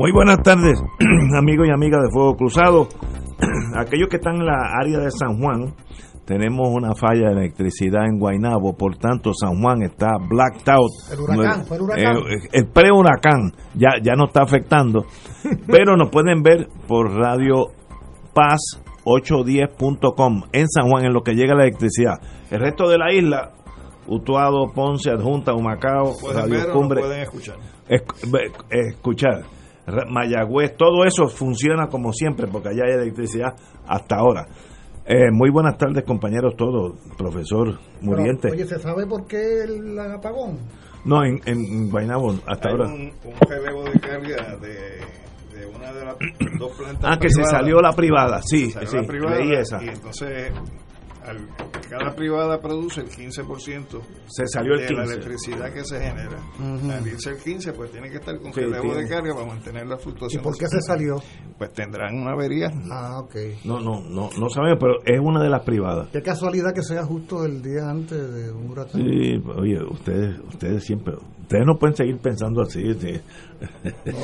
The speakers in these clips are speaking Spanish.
Muy buenas tardes, amigos y amigas de Fuego Cruzado. Aquellos que están en la área de San Juan, tenemos una falla de electricidad en Guaynabo, por tanto San Juan está blacked out. El huracán, fue el huracán. Eh, el pre-huracán ya, ya no está afectando, pero nos pueden ver por Radio Paz 810.com en San Juan en lo que llega la electricidad. El resto de la isla, Utuado, Ponce, Adjunta, Humacao, Pueden Radio ver o no Cumbre, pueden escuchar. Escuchar, Mayagüez, todo eso funciona como siempre, porque allá hay electricidad hasta ahora. Eh, muy buenas tardes, compañeros todos, profesor Muriente. Pero, oye, ¿se sabe por qué el apagón? no, en, en Guaynabo, hasta Hay ahora. un, un relevo de carga de, de una de las dos plantas. Ah, que se salió la privada, sí, Salió sí, la privada, leí esa. Y entonces, al- cada privada produce el 15% Se salió el de la 15. electricidad que se genera. Al irse el 15, pues tiene que estar con Sí, relevo tiene. de carga para mantener la ¿Y fluctuación. por qué se salió? Pues tendrán una avería. Ah, ok. No, no, no, no sabemos, pero es una de las privadas. Qué casualidad que sea justo el día antes de un huracán. Sí, oye, ustedes, ustedes siempre, ustedes no pueden seguir pensando así. sí.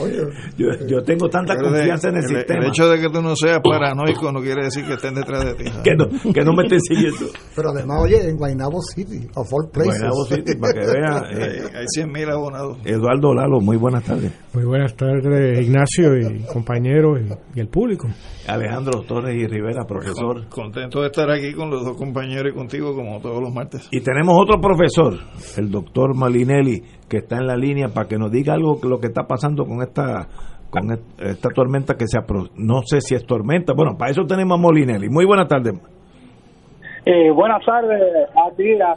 Oye, Yo, yo tengo tanta confianza en el, el, sistema el hecho de que tú no seas paranoico no quiere decir que estén detrás de ti. que no, que no me estén siguiendo. pero además, oye, en Guaynabo City, of all places. Guaynabo City, para que vean. Hay, eh, hay 100.000 abonados. Eduardo Lalo, muy buenas tardes. Muy buenas tardes, Ignacio y compañeros y, y el público. Alejandro Torres y Rivera, profesor. Contento de estar aquí con los dos compañeros y contigo como todos los martes. Y tenemos otro profesor, el doctor Malinelli, que está en la línea para que nos diga algo que lo que está pasando con esta con esta tormenta que se apro no sé si es tormenta. Bueno, para eso tenemos a Molinelli. Muy buenas tardes. Eh, buenas tardes a ti, a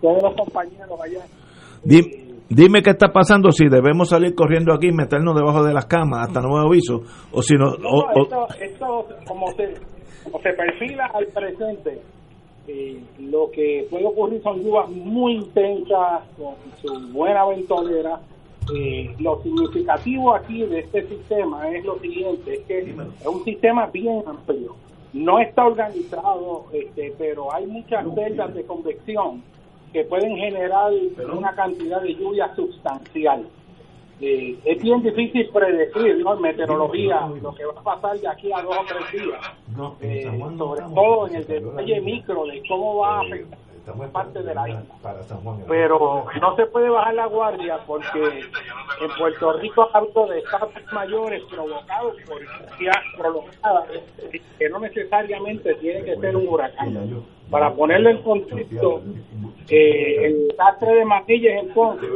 todos los compañeros allá. Di- dime qué está pasando, si debemos salir corriendo aquí y meternos debajo de las camas hasta nuevo aviso, o si no... No, o- o- esto, esto como, se, como se perfila al presente, eh, lo que puede ocurrir son lluvias muy intensas, con su buena ventolera. Eh, lo significativo aquí de este sistema es lo siguiente, es que es un sistema bien amplio. No está organizado, este, pero hay muchas celdas de convección que pueden generar una cantidad de lluvia sustancial. Eh, es bien difícil predecir ¿no? en meteorología lo que va a pasar de aquí a dos o tres días, Eh, sobre todo en el detalle micro de cómo va a Eh, afectar parte de la isla. Pero no se puede bajar la guardia porque en Puerto Rico ha habido desastres mayores provocados por lluvia prolongada que no necesariamente tiene que ser un huracán. Para ponerlo en contexto, eh, el desastre de Matillas en Ponce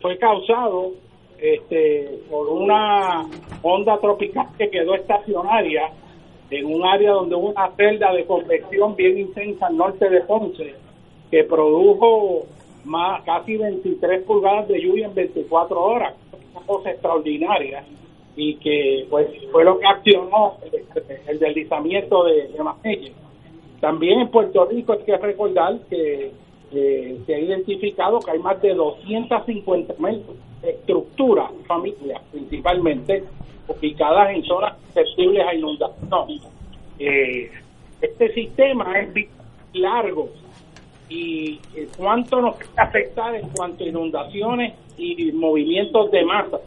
fue causado este, por una onda tropical que quedó estacionaria en un área donde hubo una celda de convección bien intensa al norte de Ponce que produjo más casi 23 pulgadas de lluvia en 24 horas, una cosa extraordinaria y que pues fue lo que accionó el, deslizamiento de, de. También en Puerto Rico hay que recordar que eh, se ha identificado que hay más de 250 mil estructuras, familias principalmente, ubicadas en zonas susceptibles a inundación. Eh, este sistema es largo y eh, cuánto nos puede afectar en cuanto a inundaciones y movimientos de masa,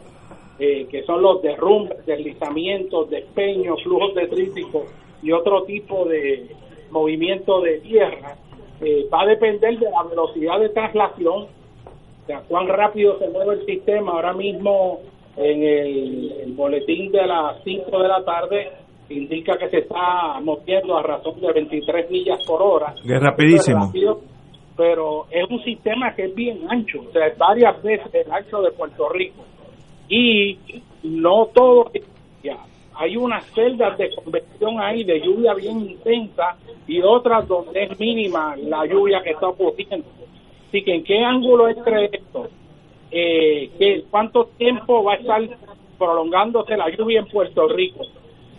eh, que son los derrumbes, deslizamientos, despeños, flujos detríticos y otro tipo de movimiento de tierra, eh, va a depender de la velocidad de traslación, o sea, cuán rápido se mueve el sistema. Ahora mismo en el, el boletín de las 5 de la tarde indica que se está moviendo a razón de 23 millas por hora. Es rapidísimo. Eso es rápido, pero es un sistema que es bien ancho, o sea, es varias veces el ancho de Puerto Rico. Y no todo es lluvia. Hay unas celdas de convección ahí de lluvia bien intensa y otras donde es mínima la lluvia que está ocurriendo. Así que, ¿en qué ángulo es esto? Eh, ¿qué- ¿Cuánto tiempo va a estar prolongándose la lluvia en Puerto Rico?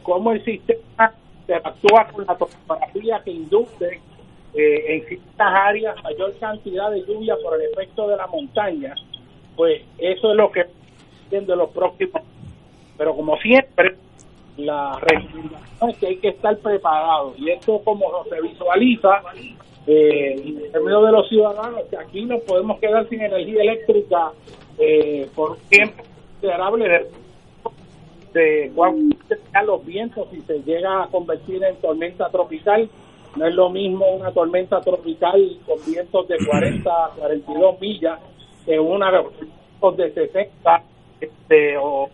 ¿Cómo el sistema interactúa con la topografía que induce eh, en ciertas áreas mayor cantidad de lluvia por el efecto de la montaña? Pues eso es lo que viendo los próximos. Pero como siempre, la recomendación es que hay que estar preparado. Y esto como se visualiza eh, en términos de los ciudadanos que aquí nos podemos quedar sin energía eléctrica eh, por un tiempo considerable de, de cuánto los vientos si se llega a convertir en tormenta tropical no es lo mismo una tormenta tropical con vientos de 40 a 42 millas que una de 60 este, o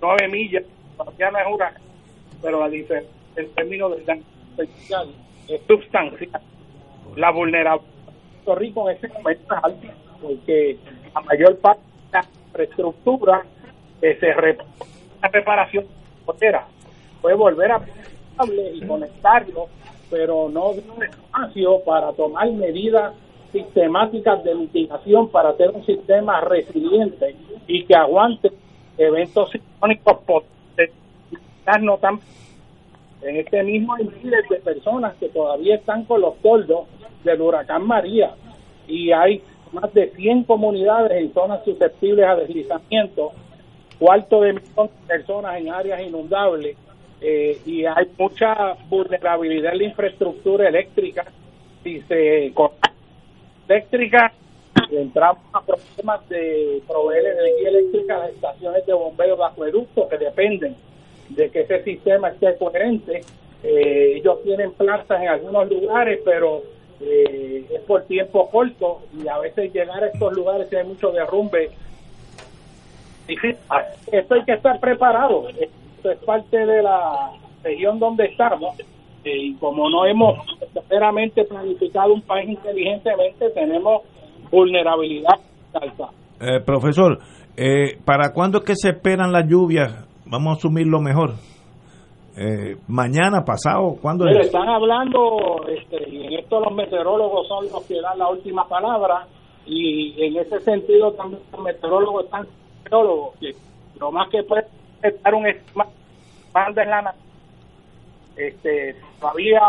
9 millas no es huracán pero la diferencia en términos de daño potencial es sustancial. La vulnerabilidad de Puerto Rico en ese momento es alta, porque la mayor parte de la infraestructura que se re- la reparación carretera puede volver a y conectarlo, pero no dio espacio para tomar medidas sistemáticas de mitigación para hacer un sistema resiliente y que aguante eventos sismónicos potentes no en este mismo hay miles de personas que todavía están con los toldos del huracán María y hay más de 100 comunidades en zonas susceptibles a deslizamiento, cuarto de millón de personas en áreas inundables eh, y hay mucha vulnerabilidad en la infraestructura eléctrica. Si se eléctrica, entramos a problemas de proveer energía eléctrica a las estaciones de bombeo de acueducto que dependen de que ese sistema esté coherente. Eh, ellos tienen plantas en algunos lugares, pero eh, es por tiempo corto y a veces llegar a estos lugares si hay mucho derrumbe. Esto hay que estar preparado. Esto es parte de la región donde estamos. Eh, y como no hemos verdaderamente planificado un país inteligentemente, tenemos vulnerabilidad alta. Eh, profesor, eh, ¿para cuándo es que se esperan las lluvias? Vamos a asumirlo mejor. Eh, mañana, pasado, ¿cuándo Pero es? están hablando, este, y en esto los meteorólogos son los que dan la última palabra, y en ese sentido también los meteorólogos están meteorólogos, que lo más que puede estar un manda en la este, todavía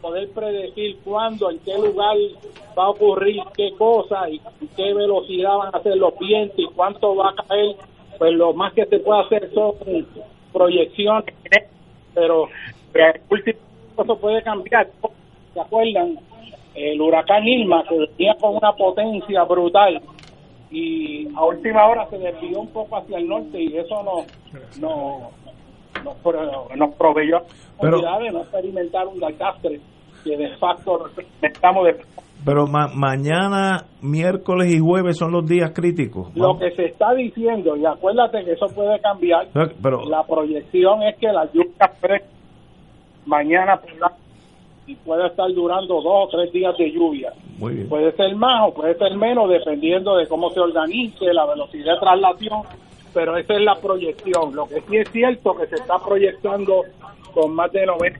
poder predecir cuándo, en qué lugar va a ocurrir qué cosa y qué velocidad van a ser los vientos y cuánto va a caer, pues lo más que se puede hacer son proyecciones, pero eh, último eso puede cambiar. ¿Se acuerdan? El huracán Irma, que venía con una potencia brutal y a última hora se desvió un poco hacia el norte y eso nos, no, nos, nos proveyó Pero- oportunidad de no experimentar un desastre que de facto estamos de Pero ma- mañana, miércoles y jueves son los días críticos. lo que se está diciendo y acuérdate que eso puede cambiar Pero, la proyección es que la lluvia mañana y puede estar durando dos o tres días de lluvia muy bien. puede ser más o puede ser menos dependiendo de cómo se organice la velocidad de traslación pero esa es la proyección. Lo que sí es cierto que se está proyectando con más de 90%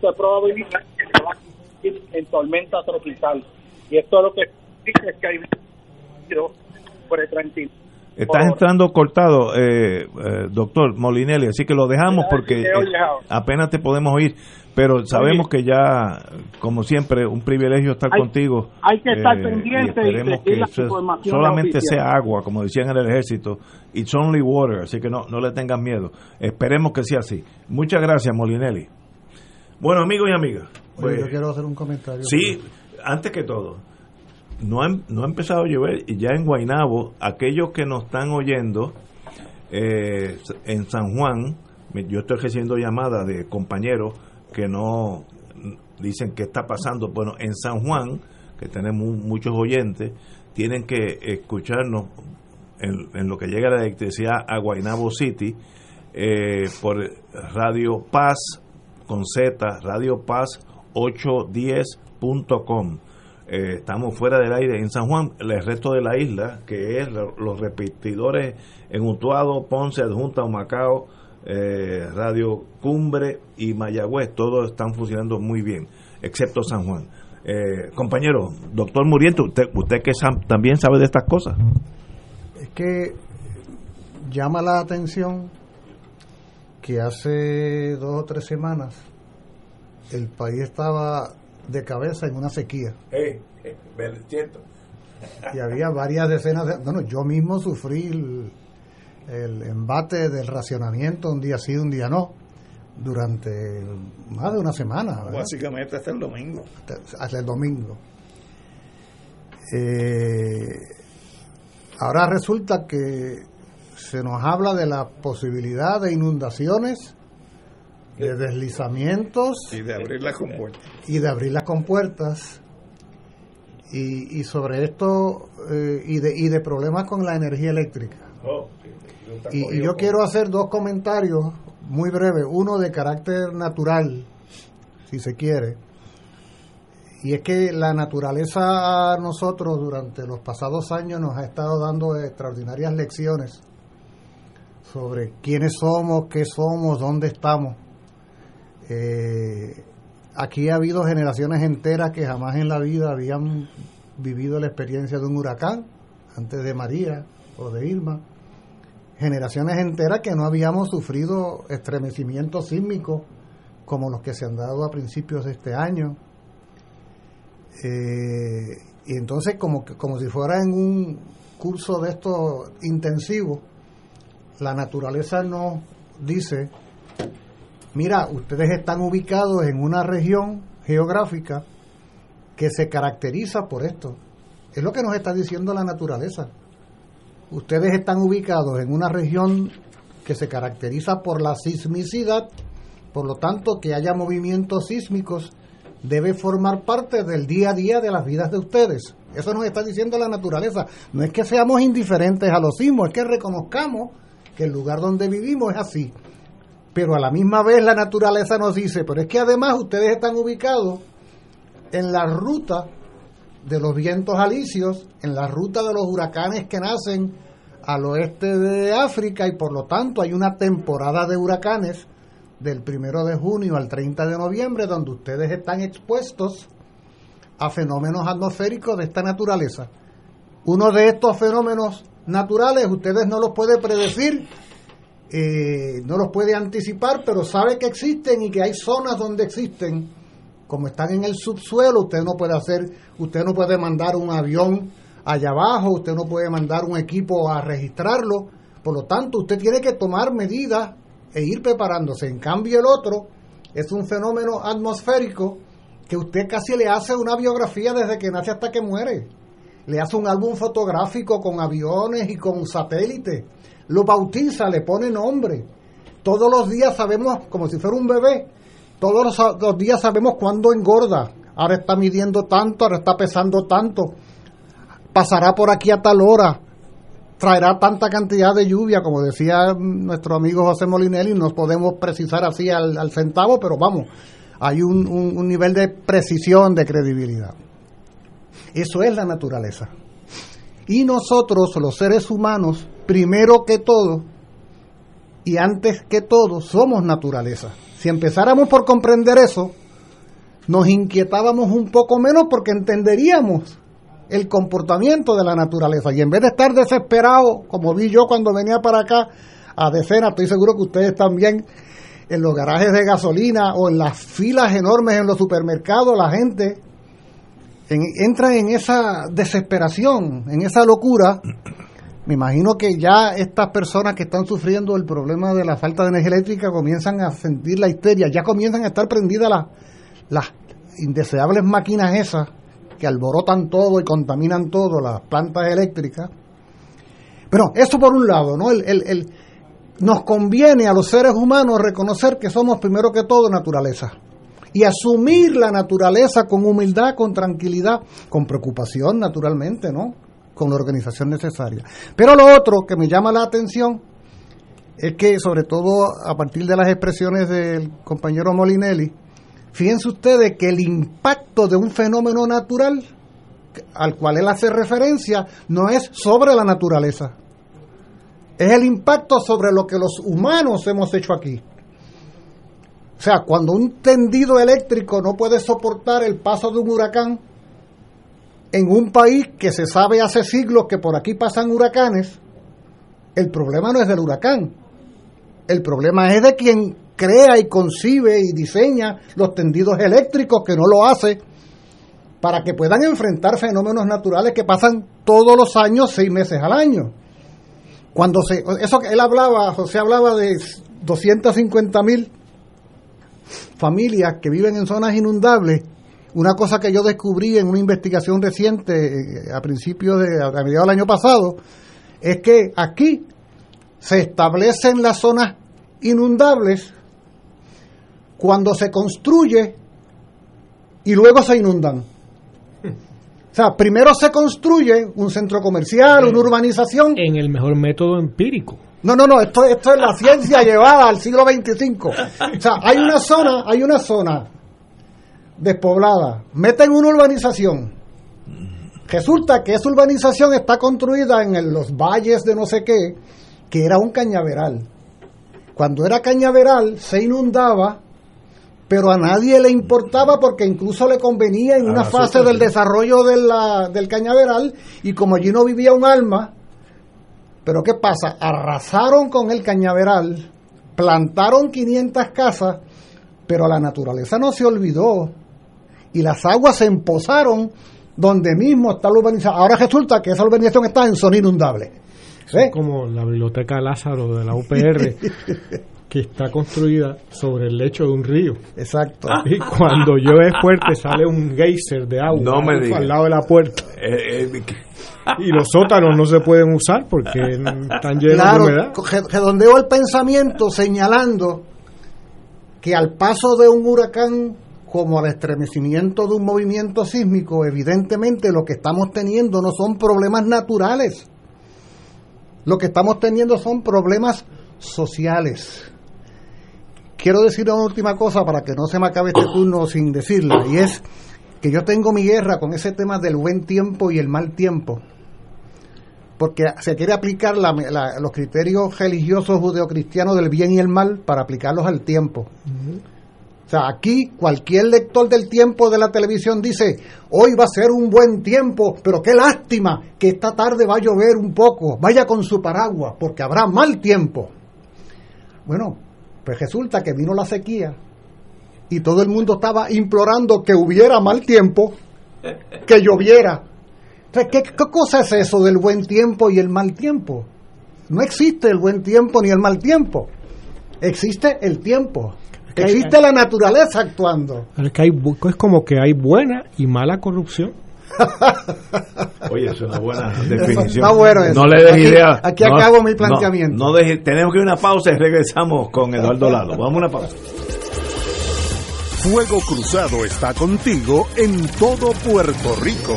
de probabilidad que se va a convertir en tormenta tropical. Y esto lo que dice es que hay por el 30 Estás entrando cortado, eh, eh, doctor Molinelli, así que lo dejamos porque eh, apenas te podemos oír, pero sabemos que ya, como siempre, un privilegio estar Hay- contigo. hay que estar eh, pendiente y esperemos que solamente sea agua, como decían en el ejército, it's only water, así que no, no le tengan miedo. Esperemos que sea así. Muchas gracias, Molinelli. Bueno, amigos y amigas. Oye, pues, yo quiero hacer un comentario. Sí, antes que todo, no ha, no ha empezado a llover y ya en Guainabo, aquellos que nos están oyendo eh, en San Juan, yo estoy recibiendo llamadas de compañeros que no dicen qué está pasando. Bueno, en San Juan, que tenemos muchos oyentes, tienen que escucharnos en, en lo que llega la electricidad a Guaynabo City eh, por Radio Paz con Z, Radio Paz 810.com. Eh, estamos fuera del aire en San Juan, el resto de la isla, que es lo- los repetidores en Utuado, Ponce, Adjunta, Macao, eh, Radio Cumbre y Mayagüez, todos están funcionando muy bien, excepto San Juan. Eh, compañero, doctor Muriento, usted, usted que también sabe de estas cosas. Es que llama la atención que hace dos o tres semanas el país estaba de cabeza en una sequía cierto. y había varias decenas de... Bueno, yo mismo sufrí el, el embate del racionamiento un día sí, un día no, durante más de una semana. ¿verdad? Básicamente hasta el domingo. hasta el domingo. Eh, ahora resulta que se nos habla de la posibilidad de inundaciones, de deslizamientos Y de abrir la compuerta. y de abrir las compuertas. Y, y sobre esto, eh, y, de, y de problemas con la energía eléctrica. Y, y yo quiero hacer dos comentarios muy breves, uno de carácter natural, si se quiere, y es que la naturaleza a nosotros durante los pasados años nos ha estado dando extraordinarias lecciones sobre quiénes somos, qué somos, dónde estamos. Eh, aquí ha habido generaciones enteras que jamás en la vida habían vivido la experiencia de un huracán, antes de María o de Irma generaciones enteras que no habíamos sufrido estremecimientos sísmicos como los que se han dado a principios de este año. Eh, y entonces como, como si fuera en un curso de estos intensivos, la naturaleza nos dice, mira, ustedes están ubicados en una región geográfica que se caracteriza por esto. Es lo que nos está diciendo la naturaleza ustedes están ubicados en una región que se caracteriza por la sismicidad, por lo tanto que haya movimientos sísmicos debe formar parte del día a día de las vidas de ustedes. Eso nos está diciendo la naturaleza. No es que seamos indiferentes a los sismos, es que reconozcamos que el lugar donde vivimos es así. Pero a la misma vez la naturaleza nos dice, pero es que además ustedes están ubicados en la ruta de los vientos alisios, en la ruta de los huracanes que nacen al oeste de África y por lo tanto hay una temporada de huracanes del primero de junio al 30 de noviembre donde ustedes están expuestos a fenómenos atmosféricos de esta naturaleza. Uno de estos fenómenos naturales ustedes no los puede predecir, eh, no los puede anticipar, pero sabe que existen y que hay zonas donde existen como están en el subsuelo, usted no puede hacer, usted no puede mandar un avión allá abajo, usted no puede mandar un equipo a registrarlo, por lo tanto usted tiene que tomar medidas e ir preparándose. En cambio el otro es un fenómeno atmosférico que usted casi le hace una biografía desde que nace hasta que muere. Le hace un álbum fotográfico con aviones y con satélites, lo bautiza, le pone nombre. Todos los días sabemos, como si fuera un bebé, todos los, días sabemos cuándo engorda. Ahora está midiendo tanto, ahora está pesando tanto. Pasará por aquí a tal hora. Traerá tanta cantidad de lluvia, como decía nuestro amigo José Molinelli. No podemos precisar así al, centavo, pero vamos, hay un nivel de precisión, de credibilidad. Eso es la naturaleza. Y nosotros, los seres humanos, primero que todo, y antes que todo, somos naturaleza. Si empezáramos por comprender eso, nos inquietábamos un poco menos porque entenderíamos el comportamiento de la naturaleza. Y en vez de estar desesperados, como vi yo cuando venía para acá a decenas, estoy seguro que ustedes también, en los garajes de gasolina o en las filas enormes en los supermercados, la gente en- entra en esa desesperación, en esa locura. Me imagino que ya estas personas que están sufriendo el problema de la falta de energía eléctrica comienzan a sentir la histeria, ya comienzan a estar prendidas las, las indeseables máquinas esas que alborotan todo y contaminan todo, las plantas eléctricas. Pero eso por un lado, ¿no? El, nos conviene a los seres humanos reconocer que somos primero que todo naturaleza y asumir la naturaleza con humildad, con tranquilidad, con preocupación naturalmente, ¿no? Con la organización necesaria. Pero lo otro que me llama la atención es que, sobre todo a partir de las expresiones del compañero Molinelli, fíjense ustedes que el impacto de un fenómeno natural al cual él hace referencia no es sobre la naturaleza, es el impacto sobre lo que los humanos hemos hecho aquí. O sea, cuando un tendido eléctrico no puede soportar el paso de un huracán en un país que se sabe hace siglos que por aquí pasan huracanes, el problema no es del huracán, el problema es de quien crea y concibe y diseña los tendidos eléctricos que no lo hace para que puedan enfrentar fenómenos naturales que pasan todos los años, seis meses al año. Cuando se, eso él hablaba, José hablaba de 250 mil familias que viven en zonas inundables. Una cosa que yo descubrí en una investigación reciente eh, a principios de, a mediados del año pasado, es que aquí se establecen las zonas inundables cuando se construye y luego se inundan. O sea, primero se construye un centro comercial, una urbanización. En el mejor método empírico. No, no, no, esto, esto es la ciencia llevada al siglo XXV. O sea, hay una zona, hay una zona despoblada, meten una urbanización. Resulta que esa urbanización está construida en los valles de no sé qué, que era un cañaveral. Cuando era cañaveral se inundaba, pero a nadie le importaba porque incluso le convenía en una fase del desarrollo de la, del cañaveral y como allí no vivía un alma, pero ¿qué pasa? Arrasaron con el cañaveral, plantaron 500 casas, pero la naturaleza no se olvidó y las aguas se empozaron donde mismo está la urbanización. Ahora resulta que esa urbanización está en zona inundable. Es como la biblioteca Lázaro de la UPR, que está construida sobre el lecho de un río. Exacto. Y cuando llueve fuerte sale un geyser de agua No me digas. al lado de la puerta. Eh, eh, Y los sótanos no se pueden usar porque están llenos Claro, de humedad. re- redondeo el pensamiento señalando que al paso de un huracán como al estremecimiento de un movimiento sísmico, evidentemente lo que estamos teniendo no son problemas naturales. Lo que estamos teniendo son problemas sociales. Quiero decir una última cosa para que no se me acabe este turno sin decirla, y es que yo tengo mi guerra con ese tema del buen tiempo y el mal tiempo porque se quiere aplicar los criterios religiosos judeocristianos del bien y el mal para aplicarlos al tiempo. O sea, aquí cualquier lector del tiempo de la televisión dice, hoy va a ser un buen tiempo, pero qué lástima que esta tarde va a llover un poco, vaya con su paraguas, porque habrá mal tiempo. Bueno, pues resulta que vino la sequía y todo el mundo estaba implorando que hubiera mal tiempo, que lloviera. ¿qué, ¿qué cosa es eso del buen tiempo y el mal tiempo? No existe el buen tiempo ni el mal tiempo. Existe el tiempo. Que hay- Existe la naturaleza actuando. Pero es que hay, es como que hay buena y mala corrupción. Oye, es una buena definición. está bueno eso. No le des Aquí- idea. aquí No, acabo mi planteamiento. No, deje- tenemos que ir a una pausa y regresamos con Eduardo Lalo. Vamos a una pausa. Fuego Cruzado está contigo en todo Puerto Rico.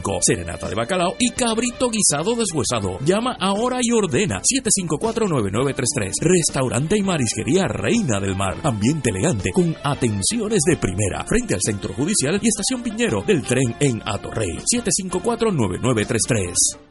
serenata de bacalao y cabrito guisado deshuesado. Llama ahora y ordena 754-9933. Restaurante y marisquería Reina del Mar. Ambiente elegante con atenciones de primera. Frente al Centro Judicial y Estación Piñero del tren en Atorrey. 754-9933.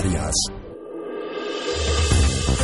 Adios.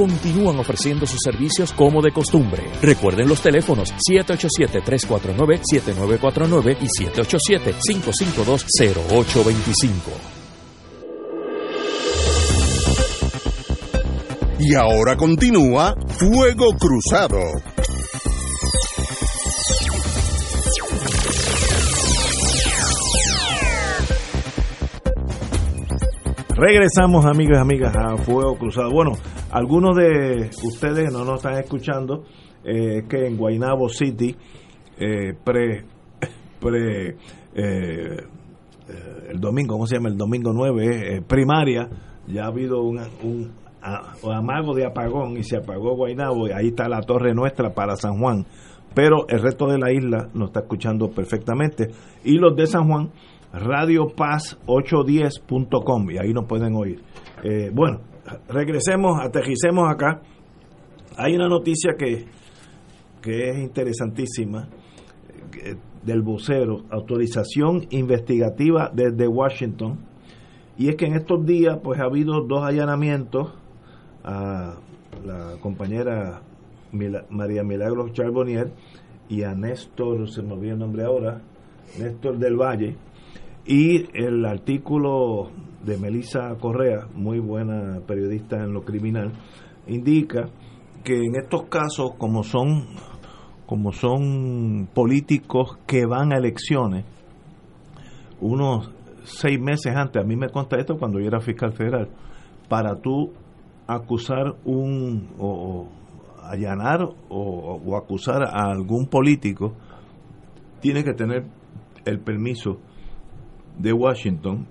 continúan ofreciendo sus servicios como de costumbre. Recuerden los teléfonos 787-349-7949 y 787-552-0825. Y ahora continúa Fuego Cruzado. Regresamos, amigos y amigas, a Fuego Cruzado. Bueno, algunos de ustedes no nos están escuchando, eh, que en Guaynabo City, eh, pre, pre eh, eh, el domingo, ¿cómo se llama? El domingo 9, eh, primaria, ya ha habido un, un amago de apagón y se apagó Guaynabo y ahí está la torre nuestra para San Juan. Pero el resto de la isla nos está escuchando perfectamente. Y los de San Juan, Radio Paz 810.com y ahí nos pueden oír. Bueno, regresemos, aterricemos acá. Hay una noticia que, que es interesantísima eh, del vocero, autorización investigativa desde Washington. Y es que en estos días pues ha habido dos allanamientos a la compañera María Milagros Charbonnier y a Néstor, se me olvidó el nombre ahora, Néstor del Valle, y el artículo de Melissa Correa, muy buena periodista en lo criminal, indica que en estos casos, como son, como son políticos que van a elecciones, unos seis meses antes, a mí me consta esto cuando yo era fiscal federal, para tú acusar un o, allanar o, o acusar a algún político, tiene que tener el permiso de Washington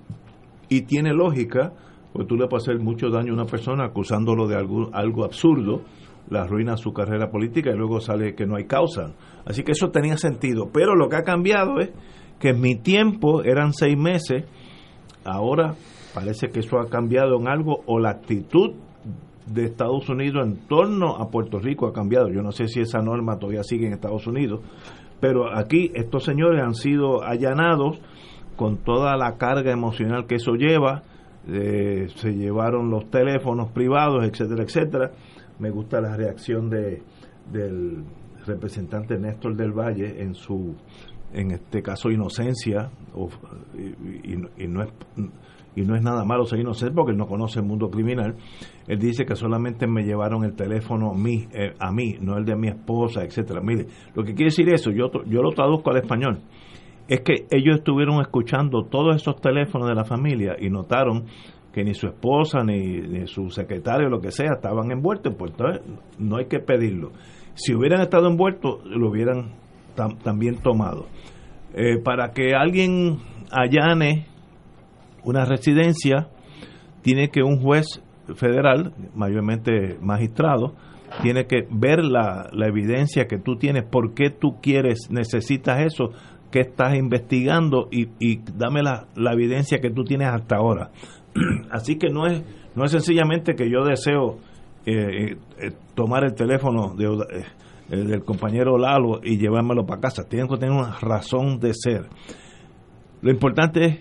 y tiene lógica, pues tú le puedes hacer mucho daño a una persona acusándolo de algo, algo absurdo, la arruina su carrera política y luego sale que no hay causa. Así que eso tenía sentido. Pero lo que ha cambiado es que en mi tiempo eran seis meses, ahora parece que eso ha cambiado en algo o la actitud de Estados Unidos en torno a Puerto Rico ha cambiado. Yo no sé si esa norma todavía sigue en Estados Unidos, pero aquí estos señores han sido allanados con toda la carga emocional que eso lleva. eh, se llevaron los teléfonos privados, etcétera, etcétera. Me gusta la reacción de del representante Néstor del Valle en su en este caso inocencia y no es y no es nada malo ser inocente porque él no conoce el mundo criminal él dice que solamente me llevaron el teléfono a mí, eh, a mí no el de mi esposa etcétera mire lo que quiere decir eso yo yo lo traduzco al español es que ellos estuvieron escuchando todos esos teléfonos de la familia y notaron que ni su esposa ni, su secretario lo que sea estaban envueltos pues no hay que pedirlo. Si hubieran estado envueltos lo hubieran tam- también tomado. Eh, para que alguien allane una residencia tiene que un juez federal mayormente magistrado tiene que ver la, la evidencia que tú tienes por qué tú quieres necesitas eso qué estás investigando y, dame la, evidencia que tú tienes hasta ahora así que no es No es sencillamente que yo deseo eh, eh, tomar el teléfono de, eh, del compañero Lalo y llevármelo para casa. Tiene que tener una razón de ser. Lo importante es,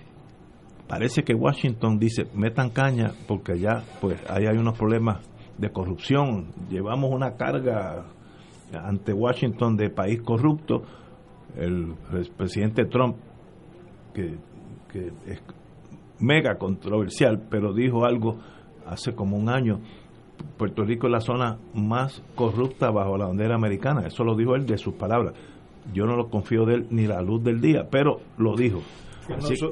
parece que Washington dice, metan caña porque ya pues ahí hay unos problemas de corrupción. Llevamos una carga ante Washington de país corrupto. El, presidente Trump, que, que es mega controversial, pero dijo algo hace como un año Puerto Rico es la zona más corrupta bajo la bandera americana. Eso lo dijo él de sus palabras. Yo no lo confío de él ni la luz del día, pero lo dijo.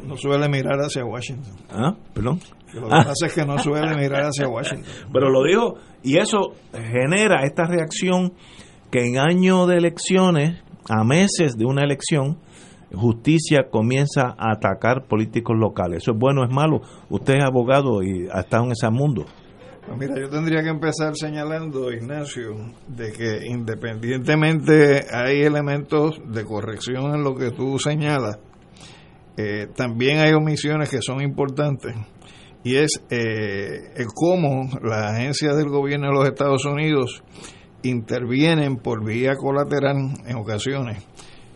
no, suele mirar hacia Washington. ¿Ah? ¿Perdón? lo que pasa es que no suele mirar hacia Washington. Pero lo dijo, y eso genera esta reacción que en año de elecciones, a meses de una elección, justicia comienza a atacar políticos locales. ¿Eso es bueno o es malo? Usted es abogado y ha estado en ese mundo. Pues mira, yo tendría que empezar señalando, Ignacio, de que independientemente hay elementos de corrección en lo que tú señalas, eh, también hay omisiones que son importantes y es eh, cómo las agencias del gobierno de los Estados Unidos intervienen por vía colateral en ocasiones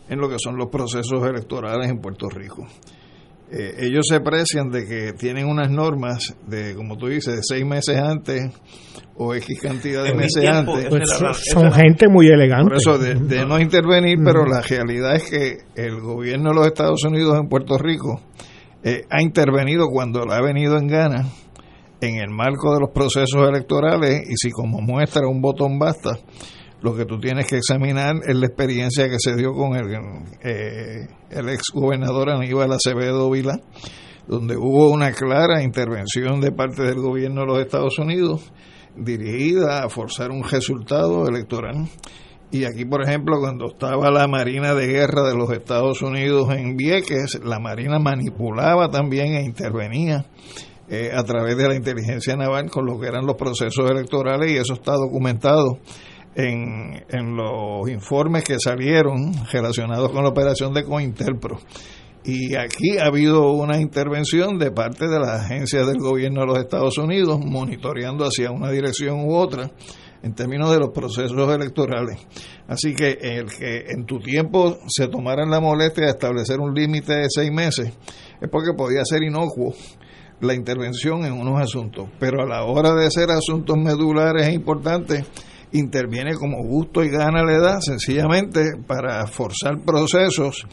en lo que son los procesos electorales en Puerto Rico. Eh, ellos se aprecian de que tienen unas normas de, como tú dices, de seis meses antes o X cantidad de meses antes. Pues son gente muy elegante. Por eso, de, no intervenir, pero la realidad es que el gobierno de los Estados Unidos en Puerto Rico eh, ha intervenido cuando le ha venido en gana en el marco de los procesos electorales y si como muestra un botón basta, lo que tú tienes que examinar es la experiencia que se dio con el, eh, el ex gobernador Aníbal Acevedo Vila, donde hubo una clara intervención de parte del gobierno de los Estados Unidos dirigida a forzar un resultado electoral. Y aquí, por ejemplo, cuando estaba la Marina de Guerra de los Estados Unidos en Vieques, la Marina manipulaba también e intervenía eh, a través de la inteligencia naval con lo que eran los procesos electorales y eso está documentado en, en los informes que salieron relacionados con la operación de Cointelpro. Y aquí ha habido una intervención de parte de las agencias del gobierno de los Estados Unidos, monitoreando hacia una dirección u otra en términos de los procesos electorales. Así que el que en tu tiempo se tomaran la molestia de establecer un límite de seis meses es porque podía ser inocuo la intervención en unos asuntos, pero a la hora de hacer asuntos medulares e importantes, interviene como gusto y gana le da, sencillamente para forzar procesos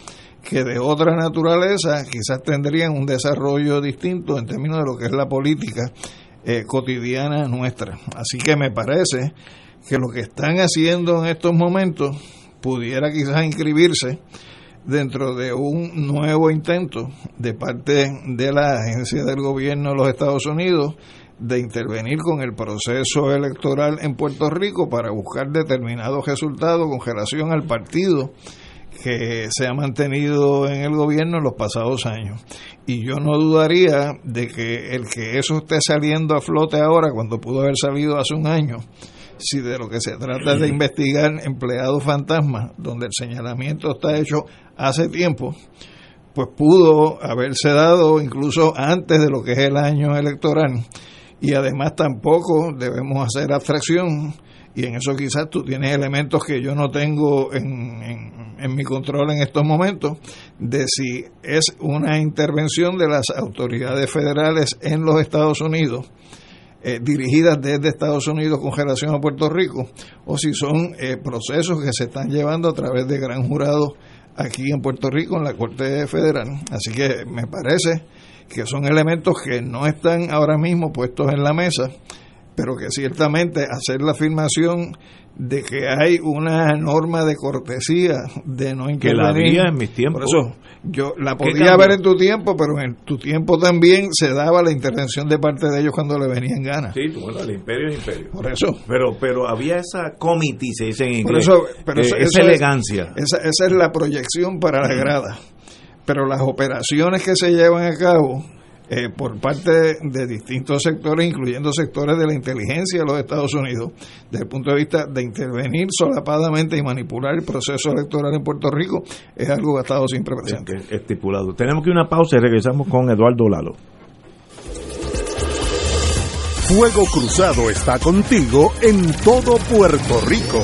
que de otra naturaleza quizás tendrían un desarrollo distinto en términos de lo que es la política eh, cotidiana nuestra. Así que me parece que lo que están haciendo en estos momentos pudiera quizás inscribirse dentro de un nuevo intento de parte de la agencia del gobierno de los Estados Unidos de intervenir con el proceso electoral en Puerto Rico para buscar determinados resultados con relación al partido que se ha mantenido en el gobierno en los pasados años. Y yo no dudaría de que el que eso esté saliendo a flote ahora, cuando pudo haber salido hace un año, si de lo que se trata es de investigar empleados fantasmas, donde el señalamiento está hecho hace tiempo, pues pudo haberse dado incluso antes de lo que es el año electoral. Y además tampoco debemos hacer abstracción y en eso quizás tú tienes elementos que yo no tengo en, en, mi control en estos momentos de si es una intervención de las autoridades federales en los Estados Unidos eh, dirigidas desde Estados Unidos con relación a Puerto Rico o si son eh, procesos que se están llevando a través de gran jurado aquí en Puerto Rico en la Corte Federal. Así que me parece que son elementos que no están ahora mismo puestos en la mesa, pero que ciertamente hacer la afirmación de que hay una norma de cortesía de no intervenir. Que la había en mis tiempos. Por eso, yo la podía ver en tu tiempo, pero en tu tiempo también se daba la intervención de parte de ellos cuando le venían ganas. Sí, bueno, el imperio es imperio. Por eso. Pero pero había esa comité, se dice en inglés. Por eso, pero esa elegancia. esa, esa es la proyección para la grada pero las operaciones que se llevan a cabo eh, por parte de, distintos sectores, incluyendo sectores de la inteligencia de los Estados Unidos, desde el punto de vista de intervenir solapadamente y manipular el proceso electoral en Puerto Rico, es algo que ha estado siempre presente. Estipulado. Tenemos que una pausa y regresamos con Eduardo Lalo. Fuego Cruzado está contigo en todo Puerto Rico.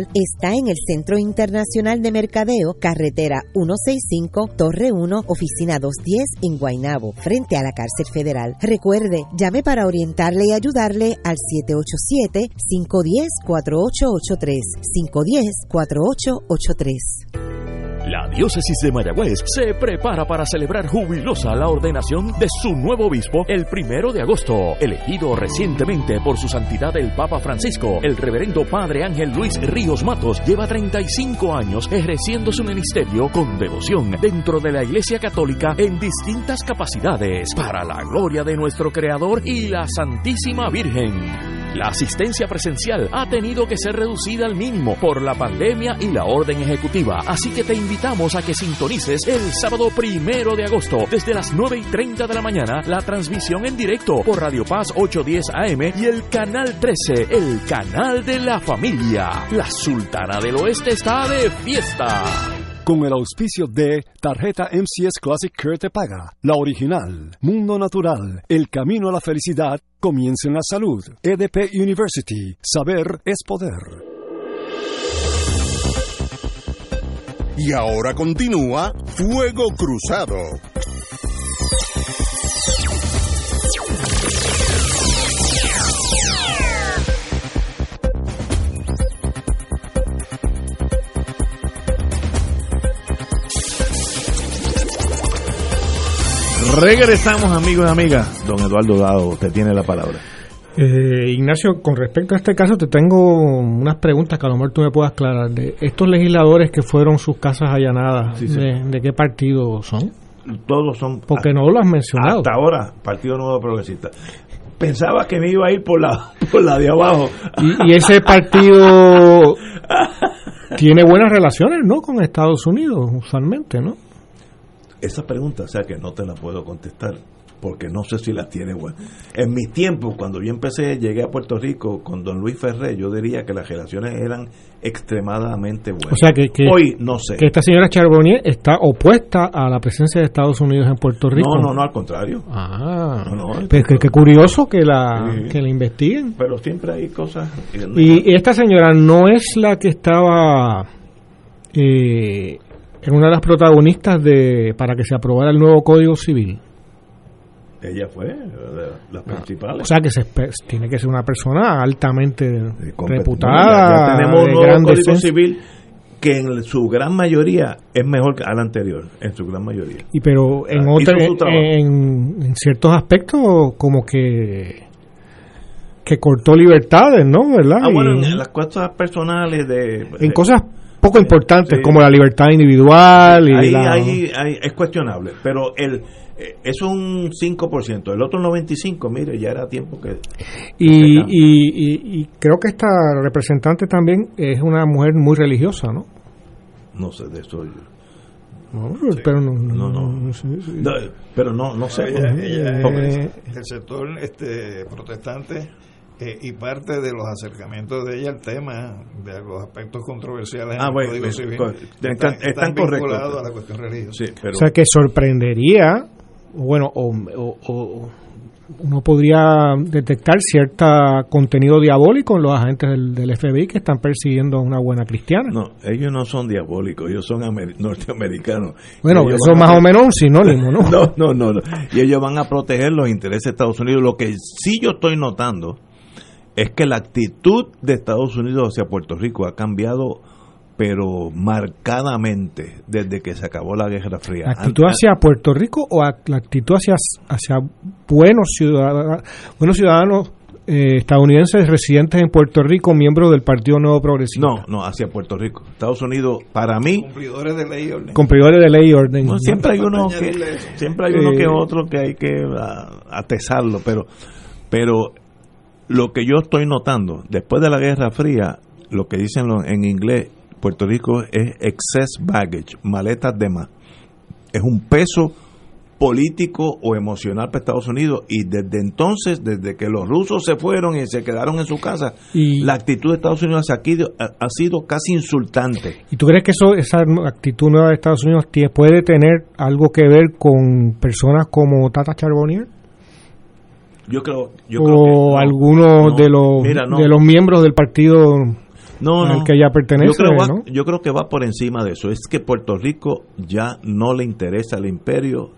está en el Centro Internacional de Mercadeo, carretera 165, Torre 1, oficina 210 en Guaynabo, frente a la cárcel federal. Recuerde, llame para orientarle y ayudarle al 787-510-4883, 510-4883. La diócesis de Mayagüez se prepara para celebrar jubilosa la ordenación de su nuevo obispo el primero de agosto, elegido recientemente por su santidad el Papa Francisco. El reverendo Padre Ángel Luis Ríos Matos lleva 35 años ejerciendo su ministerio con devoción dentro de la Iglesia Católica en distintas capacidades para la gloria de nuestro Creador y la Santísima Virgen. La asistencia presencial ha tenido que ser reducida al mínimo por la pandemia y la orden ejecutiva, así que te invitamos a que sintonices el sábado primero de agosto desde las 9 y 30 de la mañana la transmisión en directo por Radio Paz 810 AM y el Canal 13, el canal de la familia. La Sultana del Oeste está de fiesta con el auspicio de Tarjeta MCS Classic Care Te Paga, la original, Mundo Natural, El Camino a la Felicidad, Comienza en la Salud, EDP University, Saber es Poder. Y ahora continúa Fuego Cruzado. Regresamos, amigos y amigas. Don Eduardo Dado, usted tiene la palabra. Eh, Ignacio, con respecto a este caso, te tengo unas preguntas que a lo mejor tú me puedas aclarar. De estos legisladores que fueron sus casas allanadas, Sí, sí. De, de qué partido son? Todos son. Porque no lo has mencionado. Hasta ahora, Partido Nuevo Progresista. Pensaba que me iba a ir por la, por la de abajo. Y, y ese partido tiene buenas relaciones, ¿no? Con Estados Unidos, usualmente, ¿no? Esa pregunta, o sea que no te la puedo contestar, porque no sé si la tiene. En mis tiempos, cuando yo empecé, llegué a Puerto Rico con don Luis Ferré, yo diría que las relaciones eran extremadamente buenas. O sea que, que, Hoy no sé. que esta señora Charbonnier está opuesta a la presencia de Estados Unidos en Puerto Rico. No, no, no, al contrario. Ah, No, no, pues que, que curioso que la, Sí. que la investiguen. Pero siempre hay cosas. Y esta señora no es la que estaba eh, en una de las protagonistas de para que se aprobara el nuevo Código Civil. Ella fue de las principales. O sea que se tiene que ser una persona altamente reputada, No, ya, ya tenemos un nuevo Código. Civil que en su gran mayoría es mejor que al anterior, en su gran mayoría. Y pero en Ah, otra- en, en ciertos aspectos como que que cortó libertades, ¿no? ¿Verdad? Ah, bueno, en las cosas personales de... en cosas poco importantes Sí. como la libertad individual y ahí, la- ahí- ahí es cuestionable, pero el eh, es un 5%, el otro 95%, mire, ya era tiempo que... y, y, y- y creo que esta representante también es una mujer muy religiosa, ¿no? No sé de eso. yo- No, pero no, No, no. sí, sí. No, pero no, no sé. Ella- ella del sector este protestante eh, y parte de los acercamientos de ella al tema de los aspectos controversiales en Ah, el bueno, Código Civil co- están, están- correctos. a la cuestión religiosa. Sí, pero... O sea que sorprendería, bueno, o, o- o uno podría detectar cierto contenido diabólico en los agentes del, del, FBI que están persiguiendo a una buena cristiana. No, ellos no son diabólicos, ellos son norteamericanos. Bueno, eso más o menos un sinónimo, ¿no? no, no, no, no. Y ellos van a proteger los intereses de Estados Unidos. Lo que sí yo estoy notando es que la actitud de Estados Unidos hacia Puerto Rico ha cambiado pero marcadamente desde que se acabó la Guerra Fría. ¿La actitud hacia Puerto Rico o la actitud hacia, hacia buenos ciudadanos, buenos ciudadanos eh, estadounidenses residentes en Puerto Rico, miembros del Partido Nuevo Progresista? No, no, hacia Puerto Rico. Estados Unidos, para mí... Cumplidores de ley y orden. Cumplidores de ley y orden. No, siempre, hay uno que, siempre hay uno que otro que hay que atesarlo, pero, pero lo que yo estoy notando, después de la Guerra Fría, lo que dicen en inglés, Puerto Rico es excess baggage, maletas de más. Es un peso político o emocional para Estados Unidos y desde entonces, desde que los rusos se fueron y se quedaron en su casa, la actitud de Estados Unidos ha, ha, sido casi insultante. ¿Y tú crees que eso, esa actitud nueva de Estados Unidos puede tener algo que ver con personas como Tata Charbonnier? Yo creo, yo o creo que algunos de los de los miembros del partido no, no. que ya pertenece. Yo creo, yo creo que va por encima de eso. Es que Puerto Rico ya no le interesa al imperio,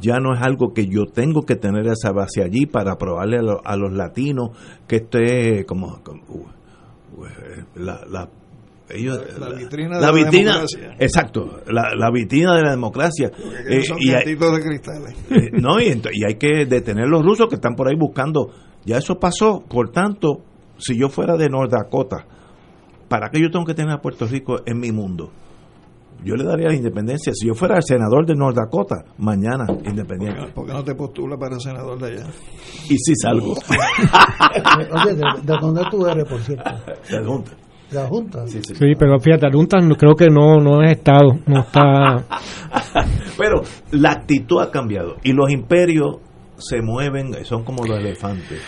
ya no es algo que yo tengo que tener esa base allí para probarle a, los latinos que esté como, uh, la, la ellos, la, vitrina la, de vitrina, la democracia. exacto, la, la, vitrina de la democracia. Eh, son y hay, de cristales. Eh, no, y, y hay que detener los rusos que están por ahí buscando. Ya eso pasó. Por tanto, si yo fuera de North Dakota, ¿para qué yo tengo que tener a Puerto Rico en mi mundo? Yo le daría la independencia. Si yo fuera el senador de North Dakota, mañana independiente. ¿Por qué no te postula para senador de allá? Y si salgo. Oye, ¿de, ¿de, dónde tú eres, por cierto? De Junta. ¿De la Junta? Sí, sí. sí pero fíjate, la Junta creo que no, no es Estado. No está... pero la actitud ha cambiado. Y los imperios se mueven, son como los elefantes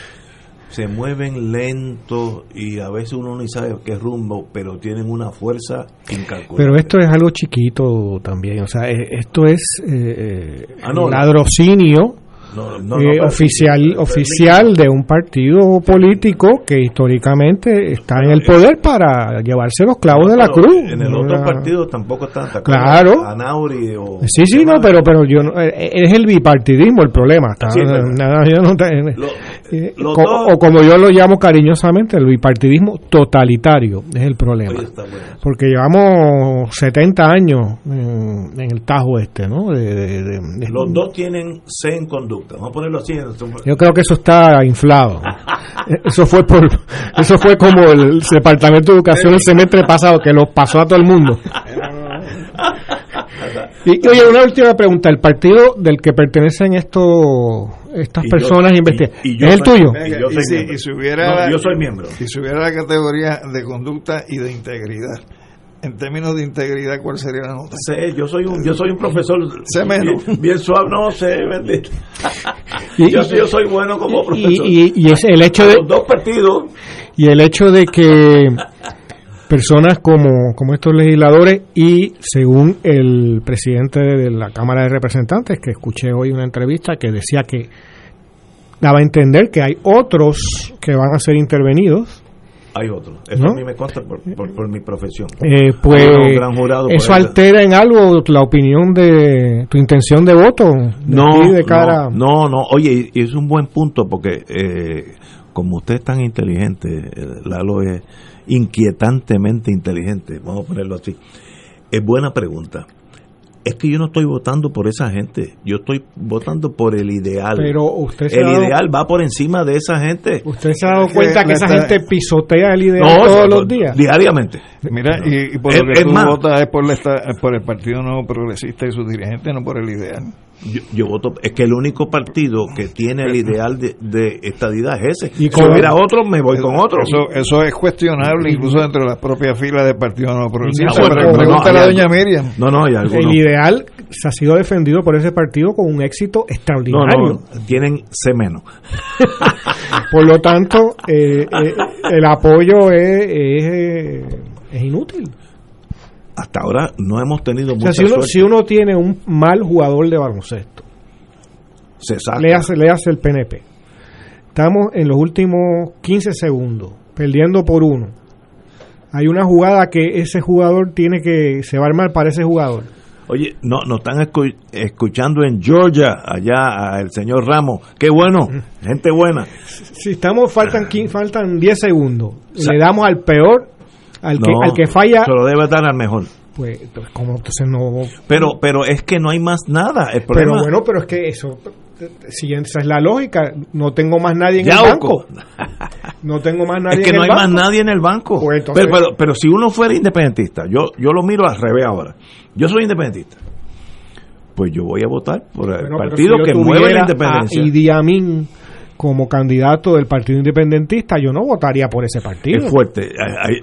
se mueven lento y a veces uno ni sabe qué rumbo, pero tienen una fuerza incalculable. Pero esto es algo chiquito también, o sea, esto es eh, ah, no, ladrocinio no, no, eh, oficial oficial de un partido político que históricamente está en el poder para llevarse los clavos de la cruz. En el otro partido tampoco están Claro. Anauri o sí, sí, no, pero pero yo eh, es el bipartidismo el problema. Está, sí, nada, yo no, lo, eh, o como yo lo llamo cariñosamente, el bipartidismo totalitario es el problema. Porque llevamos 70 años en, en el Tajo este, ¿no? De, de, de, Los dos tienen C en conducta. Vamos a ponerlo así. Yo creo que eso está inflado. eso fue por eso fue como el Departamento de Educación el semestre pasado que lo pasó a todo el mundo. y oye, una última pregunta. ¿El partido del que pertenecen estos estas personas investigan. ¿Es el tuyo? yo, soy y si, hubiera, yo soy miembro. Si se hubiera la categoría de conducta y de integridad, en términos de integridad, ¿cuál sería la nota? Sé, yo soy un, yo soy un profesor sé menos. Bien, suave, no sé, bendito. yo, yo, soy bueno como profesor. Y, y, es el hecho de... Los dos partidos. Y el hecho de que personas como, como estos legisladores y según el presidente de la Cámara de Representantes, que escuché hoy una entrevista que decía que daba a entender que hay otros que van a ser intervenidos. Hay otros. Eso a mí me consta por, por, mi profesión. Eh, pues eso altera en algo la opinión de tu intención de voto. no, de cara... no, no, Oye, y es un buen punto porque eh, como usted es tan inteligente, eh, Lalo es inquietantemente inteligente, vamos a ponerlo así. Es buena pregunta. Es que yo no estoy votando por esa gente, yo estoy votando por el ideal. Pero usted el ideal va por encima de esa gente. ¿Usted se ha dado cuenta que, esa gente pisotea el ideal todos los días? Diariamente. Mira, y, por lo que tú votas es por, por el Partido Nuevo Progresista y sus dirigentes, no por el ideal. Yo, voto, es que el único partido que tiene el ideal de, de estadidad es ese. Y si hubiera otro, me voy con otro. Eso, eso es cuestionable incluso dentro de las propias filas del Partido Nuevo Progresista. pregúntale a doña Miriam. No, no, El ideal se ha sido defendido por ese partido con un éxito extraordinario. No, tienen C menos. por lo tanto, eh, eh, el apoyo es, es, es inútil hasta ahora no hemos tenido mucha si, uno, si uno tiene un mal jugador de baloncesto, se saca. Le hace, le hace el PNP. estamos en los últimos 15 segundos, perdiendo por uno, hay una jugada que ese jugador tiene que, se va a armar para ese jugador. Oye, no, nos están escuchando en Georgia, allá el señor Ramos. Qué bueno, gente buena. Si estamos, faltan, faltan 10 segundos. Le damos al peor, al, que, al que falla. Se lo debe dar al mejor. Pues, ¿cómo entonces no? Pero, pero es que no hay más nada. El problema, pero bueno, pero es que eso, si esa es la lógica, no tengo más nadie en el banco. No tengo más nadie. Es que no hay más nadie en el banco. Pues pero, pero, si uno fuera independentista, yo, yo lo miro al revés ahora. Yo soy independentista. Pues yo voy a votar por el partido que mueve la independencia. Y Diamín como candidato del Partido Independentista, yo no votaría por ese partido. Es fuerte,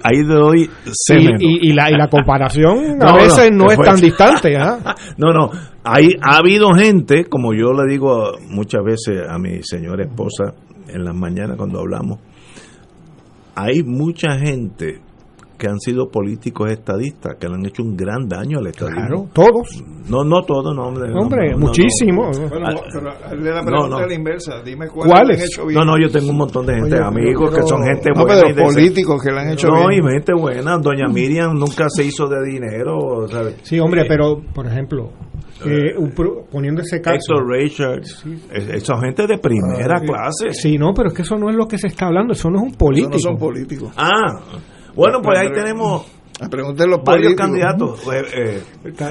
ahí, doy y, y, la, y la comparación a veces no, es, tan distante. ¿ah? No, no, hay, ha habido gente, como yo le digo muchas veces a mi señora esposa en las mañanas cuando hablamos, hay mucha gente que han sido políticos estadistas, que le han hecho un gran daño al estadismo. Claro, todos. No, no todos, no, hombre. Hombre, muchísimos. No, bueno, pero la pregunta la inversa, dime cuáles. Han hecho bien. No, no, yo tengo un montón de gente, amigos, que son gente buena. No, pero políticos que le han hecho bien. No, y gente buena. Doña Miriam nunca se hizo de dinero, ¿sabes? Sí, hombre, pero, por ejemplo, eh, poniendo ese caso. Héctor Richards, esa gente de primera ah, clase. Sí, no, pero es que eso no es lo que se está hablando, eso no es un político. no son políticos. Ah, bueno, pues ahí tenemos Pregunten los varios candidatos. Pues, eh,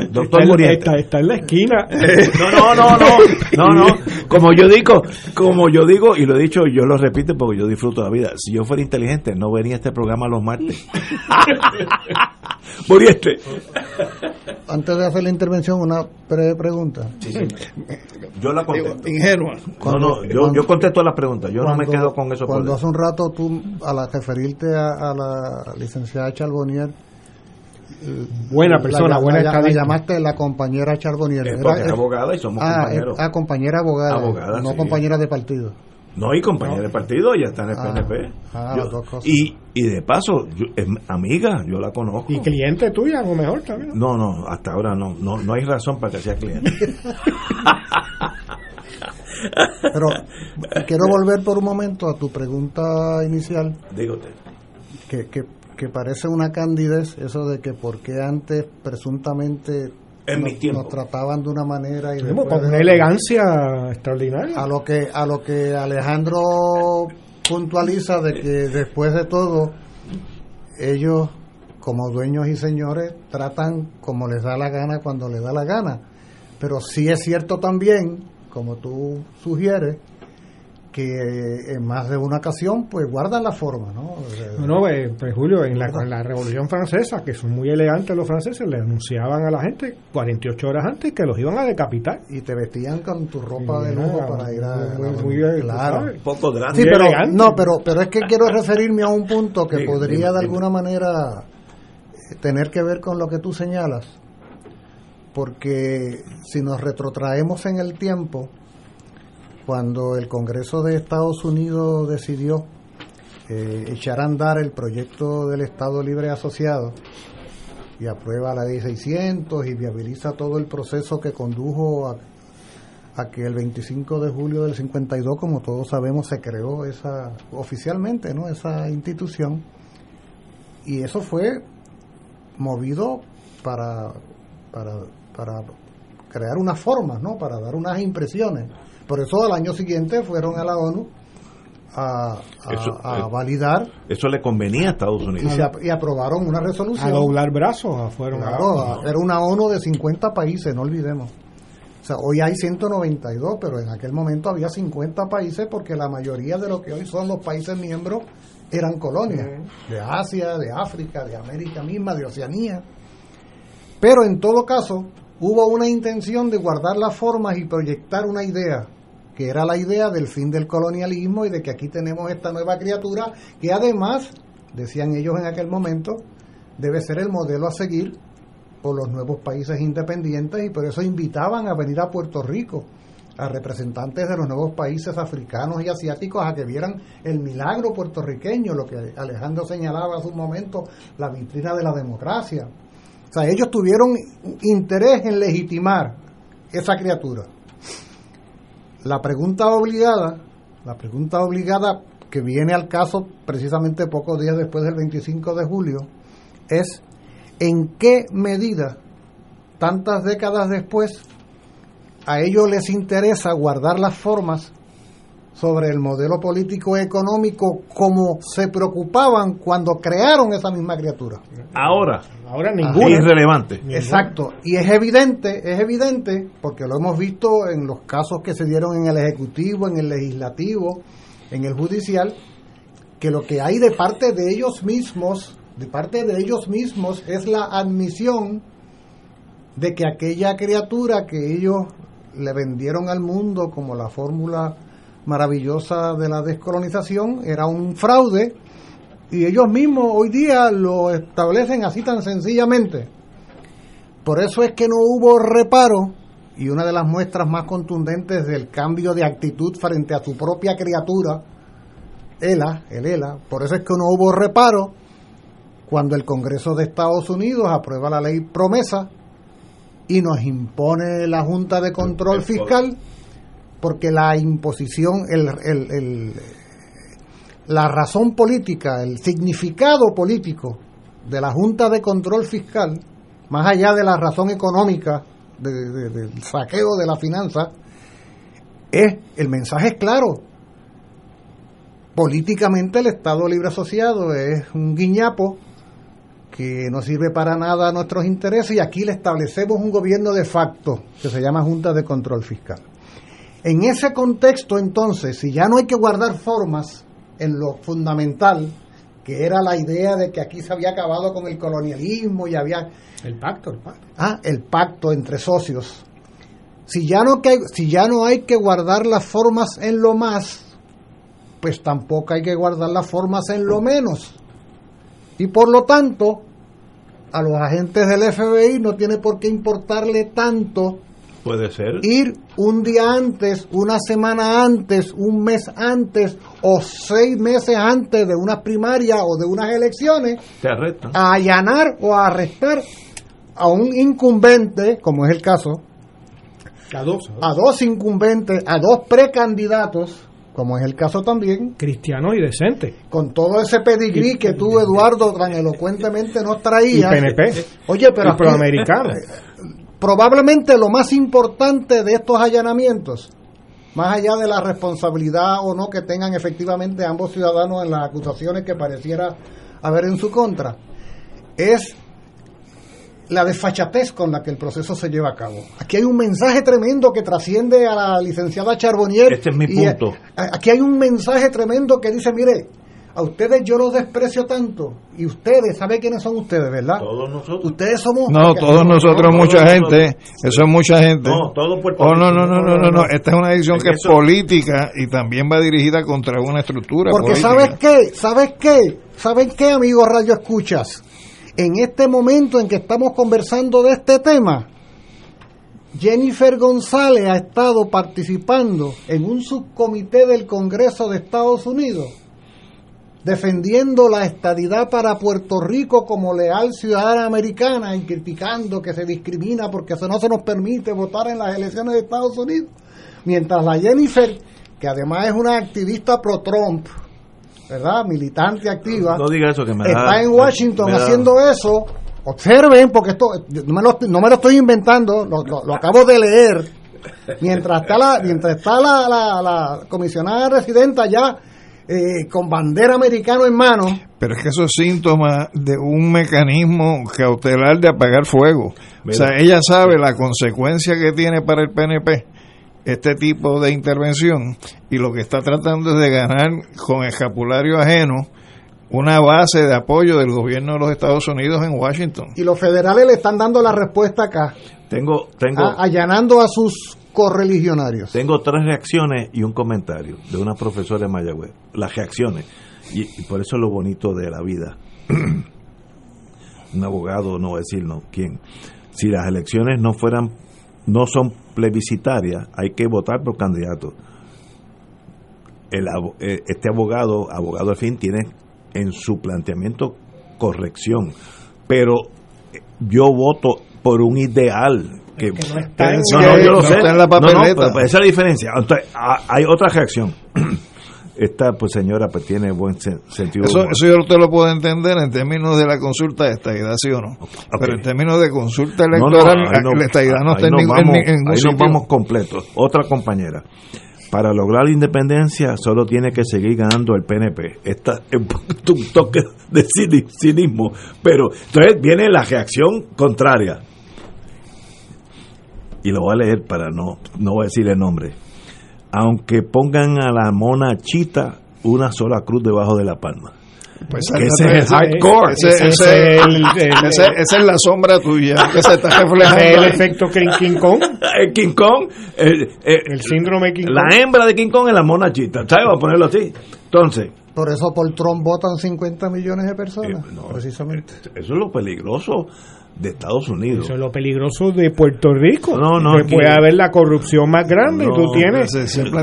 doctor está, está, en la esquina. no, no, no, no, no, no. Como yo digo, como yo digo y lo he dicho, yo lo repito porque yo disfruto la vida. Si yo fuera inteligente, no venía este programa los martes. Muriente. Antes de hacer la intervención, una breve pregunta. Sí, sí. Yo la contesto. Ingenua. no, no, yo, yo contesto las preguntas. Yo no me quedo con eso. Cuando hace un rato tú, al referirte a, a la licenciada Charbonnier, buena persona, buena la, la llamaste la compañera Charbonnier. Era, abogada y somos ah, compañeros. ah, compañera abogada, no compañera de partido. No, y compañera de partido, ya está en el PNP. Ah, ah, y, y de paso, es amiga, yo la conozco. ¿Y cliente tuya, a lo mejor también? No, no, hasta ahora no. No, no hay razón para que sea cliente. Pero quiero volver por un momento a tu pregunta inicial. Dígote. Que, que que parece una candidez eso de que porque antes presuntamente nos, trataban de una manera y con una elegancia extraordinaria. A lo que a lo que Alejandro puntualiza de que después de todo ellos como dueños y señores tratan como les da la gana cuando les da la gana. Pero sí es cierto también como tú sugieres que en más de una ocasión pues guardan la forma, ¿no? No, eh, pues Julio, en la, Revolución Francesa, que son muy elegantes los franceses, le anunciaban a la gente 48 horas antes que los iban a decapitar. Y te vestían con tu ropa de lujo para ir a... Muy, claro. poco Sí, pero, no, pero, pero es que quiero referirme a un punto que podría de alguna manera tener que ver con lo que tú señalas, porque si nos retrotraemos en el tiempo, cuando el Congreso de Estados Unidos decidió eh, echar a andar el proyecto del Estado Libre Asociado y aprueba la ley 600 y viabiliza todo el proceso que condujo a, que el 25 de julio del 52, como todos sabemos, se creó esa oficialmente, ¿no? Esa institución y eso fue movido para para, para crear unas formas, ¿no? Para dar unas impresiones por eso al año siguiente fueron a la ONU a, a, validar. Eso le convenía a Estados Unidos. Y, aprobaron una resolución. A doblar brazos. Fueron claro, era una ONU de 50 países, no olvidemos. O sea, hoy hay 192, pero en aquel momento había 50 países porque la mayoría de lo que hoy son los países miembros eran colonias. De Asia, de África, de América misma, de Oceanía. Pero en todo caso, hubo una intención de guardar las formas y proyectar una idea que era la idea del fin del colonialismo y de que aquí tenemos esta nueva criatura que además, decían ellos en aquel momento, debe ser el modelo a seguir por los nuevos países independientes y por eso invitaban a venir a Puerto Rico a representantes de los nuevos países africanos y asiáticos a que vieran el milagro puertorriqueño, lo que Alejandro señalaba hace un momento, la vitrina de la democracia. O sea, ellos tuvieron interés en legitimar esa criatura. La pregunta obligada, la pregunta obligada que viene al caso precisamente pocos días después del 25 de julio es en qué medida, tantas décadas después, a ellos les interesa guardar las formas sobre el modelo político económico como se preocupaban cuando crearon esa misma criatura. Ahora, ahora ninguna. Es irrelevante. Exacto, y es evidente, es evidente porque lo hemos visto en los casos que se dieron en el ejecutivo, en el legislativo, en el judicial, que lo que hay de parte de ellos mismos, de parte de ellos mismos es la admisión de que aquella criatura que ellos le vendieron al mundo como la fórmula maravillosa de la descolonización era un fraude y ellos mismos hoy día lo establecen así tan sencillamente. Por eso es que no hubo reparo y una de las muestras más contundentes del cambio de actitud frente a su propia criatura, ELA, el ELA, por eso es que no hubo reparo cuando el Congreso de Estados Unidos aprueba la ley promesa y nos impone la Junta de Control Fiscal porque la imposición, el, la razón política, el significado político de la Junta de Control Fiscal, más allá de la razón económica del saqueo de la finanza, es el mensaje es claro. Políticamente el Estado Libre Asociado es un guiñapo que no sirve para nada a nuestros intereses y aquí le establecemos un gobierno de facto que se llama Junta de Control Fiscal. En ese contexto, entonces, si ya no hay que guardar formas en lo fundamental, que era la idea de que aquí se había acabado con el colonialismo y había... El pacto, el pacto. Ah, el pacto entre socios. Si ya no, que, si ya no hay que guardar las formas en lo más, pues tampoco hay que guardar las formas en lo menos. Y por lo tanto, a los agentes del FBI no tiene por qué importarle tanto Puede ser. Ir un día antes, una semana antes, un mes antes o seis meses antes de una primaria o de unas elecciones a allanar o a arrestar a un incumbente, como es el caso, a dos, a dos incumbentes, a dos precandidatos, como es el caso también. Cristiano y decente. Con todo ese pedigrí que tú, Eduardo, tan elocuentemente nos traías. Y PNP. Oye, pero. Y proamericano. Probablemente lo más importante de estos allanamientos, más allá de la responsabilidad o no que tengan efectivamente ambos ciudadanos en las acusaciones que pareciera haber en su contra, es la desfachatez con la que el proceso se lleva a cabo. Aquí hay un mensaje tremendo que trasciende a la licenciada Charbonnier. Este es mi punto. aquí hay un mensaje tremendo que dice, mire, a ustedes yo los desprecio tanto y ustedes, ¿sabe quiénes son ustedes, verdad? Todos nosotros. Ustedes somos... No, todos nosotros, mucha gente, eso es mucha gente. No, todo Puerto oh, no, no, no, no, no, no, esta es una decisión que es política y también va dirigida contra una estructura Porque ¿sabes qué? ¿Sabes qué? ¿Saben qué, amigos Radio Escuchas? En este momento en que estamos conversando de este tema, Jennifer González ha estado participando en un subcomité del Congreso de Estados Unidos defendiendo la estadidad para Puerto Rico como leal ciudadana americana y criticando que se discrimina porque eso no se nos permite votar en las elecciones de Estados Unidos. Mientras la Jennifer, que además es una activista pro-Trump, ¿verdad? Militante activa, no, diga eso que me está en Washington haciendo eso. Observen, porque esto no me lo, no me lo estoy inventando, lo, acabo de leer. Mientras está la, mientras está la, la, la comisionada residenta ya eh, con bandera americano en mano. Pero es que eso es síntoma de un mecanismo cautelar de apagar fuego. O sea, ella sabe la consecuencia que tiene para el PNP este tipo de intervención y lo que está tratando es de ganar con escapulario ajeno una base de apoyo del gobierno de los Estados Unidos en Washington. Y los federales le están dando la respuesta acá. Tengo, tengo, allanando a sus correligionarios. Tengo tres reacciones y un comentario de una profesora de Mayagüez. Las reacciones. Y, por eso es lo bonito de la vida. un abogado, no decir no, quién. Si las elecciones no fueran, no son plebiscitarias, hay que votar por candidatos. El, eh, este abogado, abogado al fin, tiene en su planteamiento corrección. Pero eh, yo voto por un ideal que, no está, en, la papeleta. esa es la diferencia. hay otra reacción. esta pues señora pues tiene buen sentido. Eso, eso yo te lo puedo entender en términos de la consulta de estadidad, sí o no. Pero en términos de consulta electoral, la estadidad no está en ningún, vamos, Ahí nos vamos completos. Otra compañera. Para lograr la independencia solo tiene que seguir ganando el PNP. Esta es un toque de cinismo. Pero entonces viene la reacción contraria. Y lo voy a leer para no, no voy a decir el nombre aunque pongan a la mona chita una sola cruz debajo de la palma. Pues ese es el hardcore. Ese, es la sombra tuya que se está reflejando. El efecto King, Kong. el King Kong. El, síndrome King Kong. La hembra de King Kong es la mona chita. ¿Sabes? Voy a ponerlo así. Entonces. Por eso por Trump votan 50 millones de personas. Eh, precisamente. Eso es lo peligroso de Estados Unidos. Eso es lo peligroso de Puerto Rico. No, no. Que puede haber la corrupción más grande y tú tienes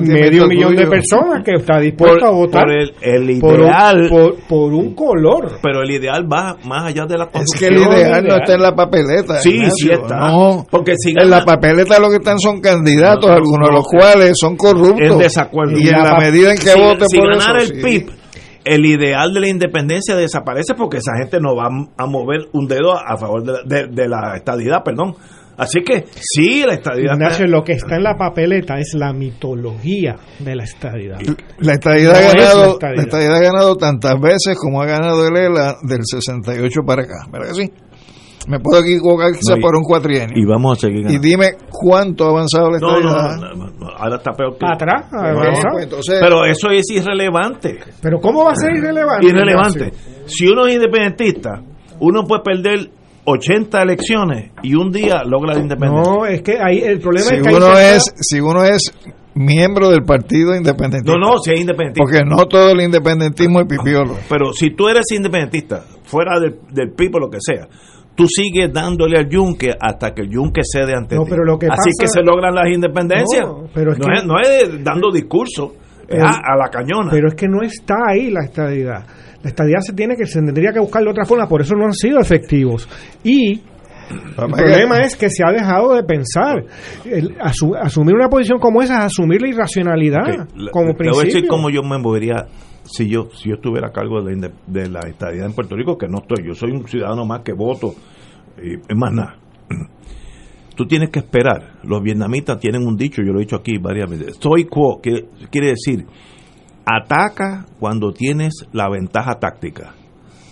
medio millón de personas que está dispuesto a votar por el, ideal. Por un, color. Pero el ideal va más allá de la corrupción. Es que el ideal, no está en la papeleta. Sí, sí está. No, porque si en la papeleta lo que están son candidatos, algunos de los cuales son corruptos. En desacuerdo. Y en la, medida en que vote por ganar el PIB el ideal de la independencia desaparece porque esa gente no va a mover un dedo a favor de la, estadidad, perdón. Así que sí, la estadidad. Ignacio, lo que está en la papeleta es la mitología de la estadidad. La estadidad, ha, ganado, la estadidad. ha ganado tantas veces como ha ganado el ELA del 68 para acá. ¿Verdad que sí? Me puedo equivocar quizás por un cuatrienio. Y vamos a seguir Y dime cuánto ha avanzado la estadidad. No, ahora está peor que... Atrás. Pues pero eso es irrelevante. ¿Pero cómo va a ser irrelevante? Irrelevante. Si uno es independentista, uno puede perder 80 elecciones y un día logra la independencia. No, es que ahí el problema si es que uno es si uno es miembro del partido independentista. No, no, si es independentista. Porque no todo el independentismo es pipiolo. Pero si tú eres independentista, fuera del, del PIB o lo que sea, tú sigues dándole al yunque hasta que el yunque cede ante no, ti. Pero lo que Así que se logran las independencias. No, pero es, no, es, dando discurso, es a, la cañona. Pero es que no está ahí la estadidad. La estadidad se tiene que se tendría que buscar de otra forma, por eso no han sido efectivos. Y el problema es que se ha dejado de pensar. asumir una posición como esa es asumir la irracionalidad como principio. voy a decir cómo yo me movería si yo si yo estuviera a cargo de la, de la estadía en Puerto Rico, que no estoy, yo soy un ciudadano más que voto, y es más nada. Tú tienes que esperar. Los vietnamitas tienen un dicho, yo lo he dicho aquí varias veces. Soy quo, que quiere decir, ataca cuando tienes la ventaja táctica.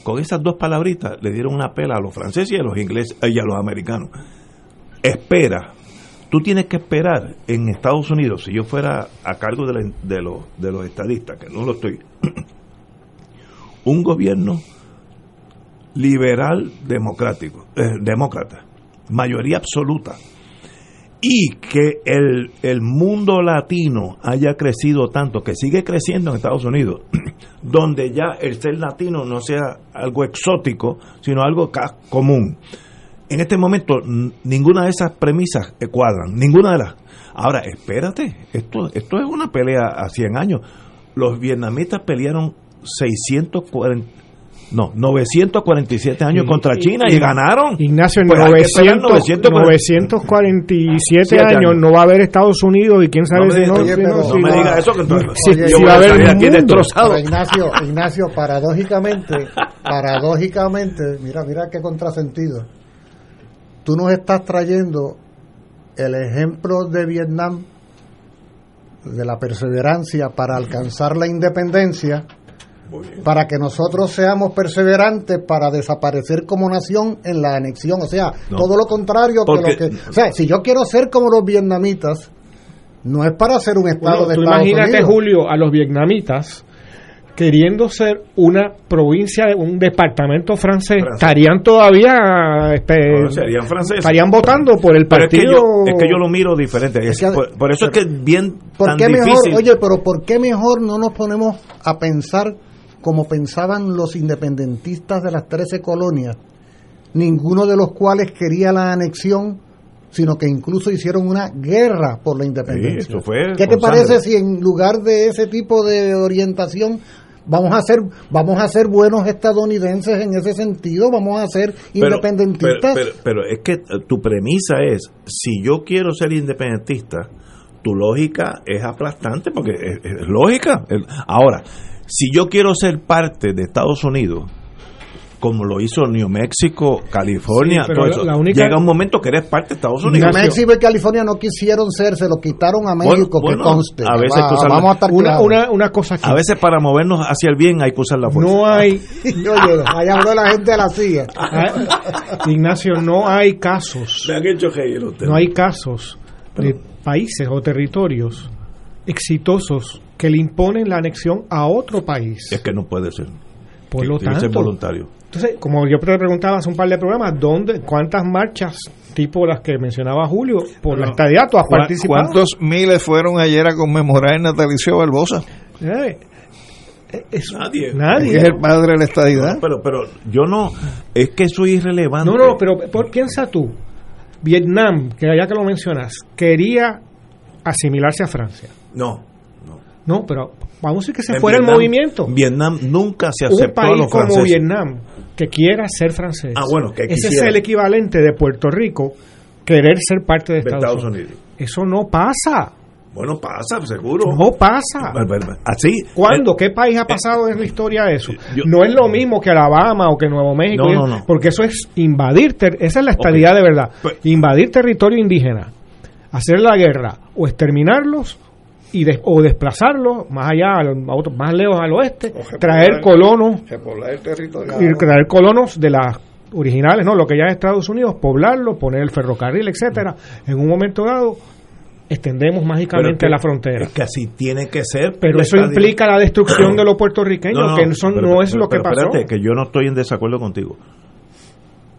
Con esas dos palabritas le dieron una pela a los franceses y a los ingleses y a los americanos. Espera, Tú tienes que esperar en Estados Unidos, si yo fuera a cargo de, de, los, de los estadistas, que no lo estoy, un gobierno liberal democrático, eh, demócrata, mayoría absoluta, y que el, el mundo latino haya crecido tanto, que sigue creciendo en Estados Unidos, donde ya el ser latino no sea algo exótico, sino algo común en este momento ninguna de esas premisas cuadran, ninguna de las. Ahora, espérate, esto, esto es una pelea a 100 años. Los vietnamitas pelearon 640, no, 947 años contra China y, ganaron. Ignacio, en 947 años, no va a haber Estados Unidos y quién sabe si no. no me diga eso que entonces, si, va a haber aquí destrozado. Ignacio, Ignacio, paradójicamente, paradójicamente, mira, mira qué contrasentido tú nos estás trayendo el ejemplo de Vietnam, de la perseverancia para alcanzar la independencia, para que nosotros seamos perseverantes para desaparecer como nación en la anexión. O sea, todo lo contrario que lo que... O sea, si yo quiero ser como los vietnamitas, no es para ser un Estado de Estados imagínate, Julio, a los vietnamitas queriendo ser una provincia, un departamento francés, estarían todavía este, estarían votando por el partido. Es que, yo, lo miro diferente. por, eso es que bien ¿por qué mejor, Oye, pero ¿por qué mejor no nos ponemos a pensar como pensaban los independentistas de las 13 colonias, ninguno de los cuales quería la anexión? sino que incluso hicieron una guerra por la independencia. ¿Qué te parece si en lugar de ese tipo de orientación vamos a ser vamos a ser buenos estadounidenses en ese sentido vamos a ser independentistas pero, es que tu premisa es si yo quiero ser independentista tu lógica es aplastante porque es, lógica. Ahora, si yo quiero ser parte de Estados Unidos, como lo hizo New Mexico, California, todo eso. Llega un momento que eres parte de Estados Unidos. New México y California no quisieron ser, se lo quitaron a México, que conste. A veces vamos a estar una, una, cosa A veces para movernos hacia el bien hay que usar la fuerza. No hay. Oye, allá habló la gente de la silla. Ah, Ignacio, no hay casos. No hay casos de países o territorios exitosos que le imponen la anexión a otro país. Es que no puede ser. Por lo tanto, voluntario. Entonces, como yo te preguntaba hace un par de programas, ¿dónde, ¿cuántas marchas tipo las que mencionaba Julio por la estadía tú has participado? ¿Cuántos miles fueron ayer a conmemorar el natalicio Barbosa? Eh, eh, nadie. nadie. Es el padre de la estadidad. pero, pero yo no, es que eso es irrelevante. No, no, pero por, piensa tú, Vietnam, que allá que lo mencionas, quería asimilarse a Francia. No, no. No, pero vamos a decir que se fuera el movimiento. Vietnam nunca se aceptó Un país como Vietnam que quiera ser francés. Ah, bueno, que Ese es el equivalente de Puerto Rico querer ser parte de Estados, Unidos. Eso no pasa. Bueno, pasa, seguro. No pasa. Así. ¿Cuándo? ¿Qué país ha pasado en la historia eso? no es lo mismo que Alabama o que Nuevo México. No, no, Porque eso es invadir. esa es la estadía de verdad. Pues- invadir territorio indígena, hacer la guerra o exterminarlos y o desplazarlo más allá, más lejos al oeste, traer colonos, y traer colonos de las originales, no, lo que ya es Estados Unidos, poblarlo, poner el ferrocarril, etcétera. En un momento dado extendemos mágicamente la frontera. Es que así tiene que ser. Pero eso implica la destrucción de los puertorriqueños, que son, no es lo que pasó. Espérate, que yo no estoy en desacuerdo contigo.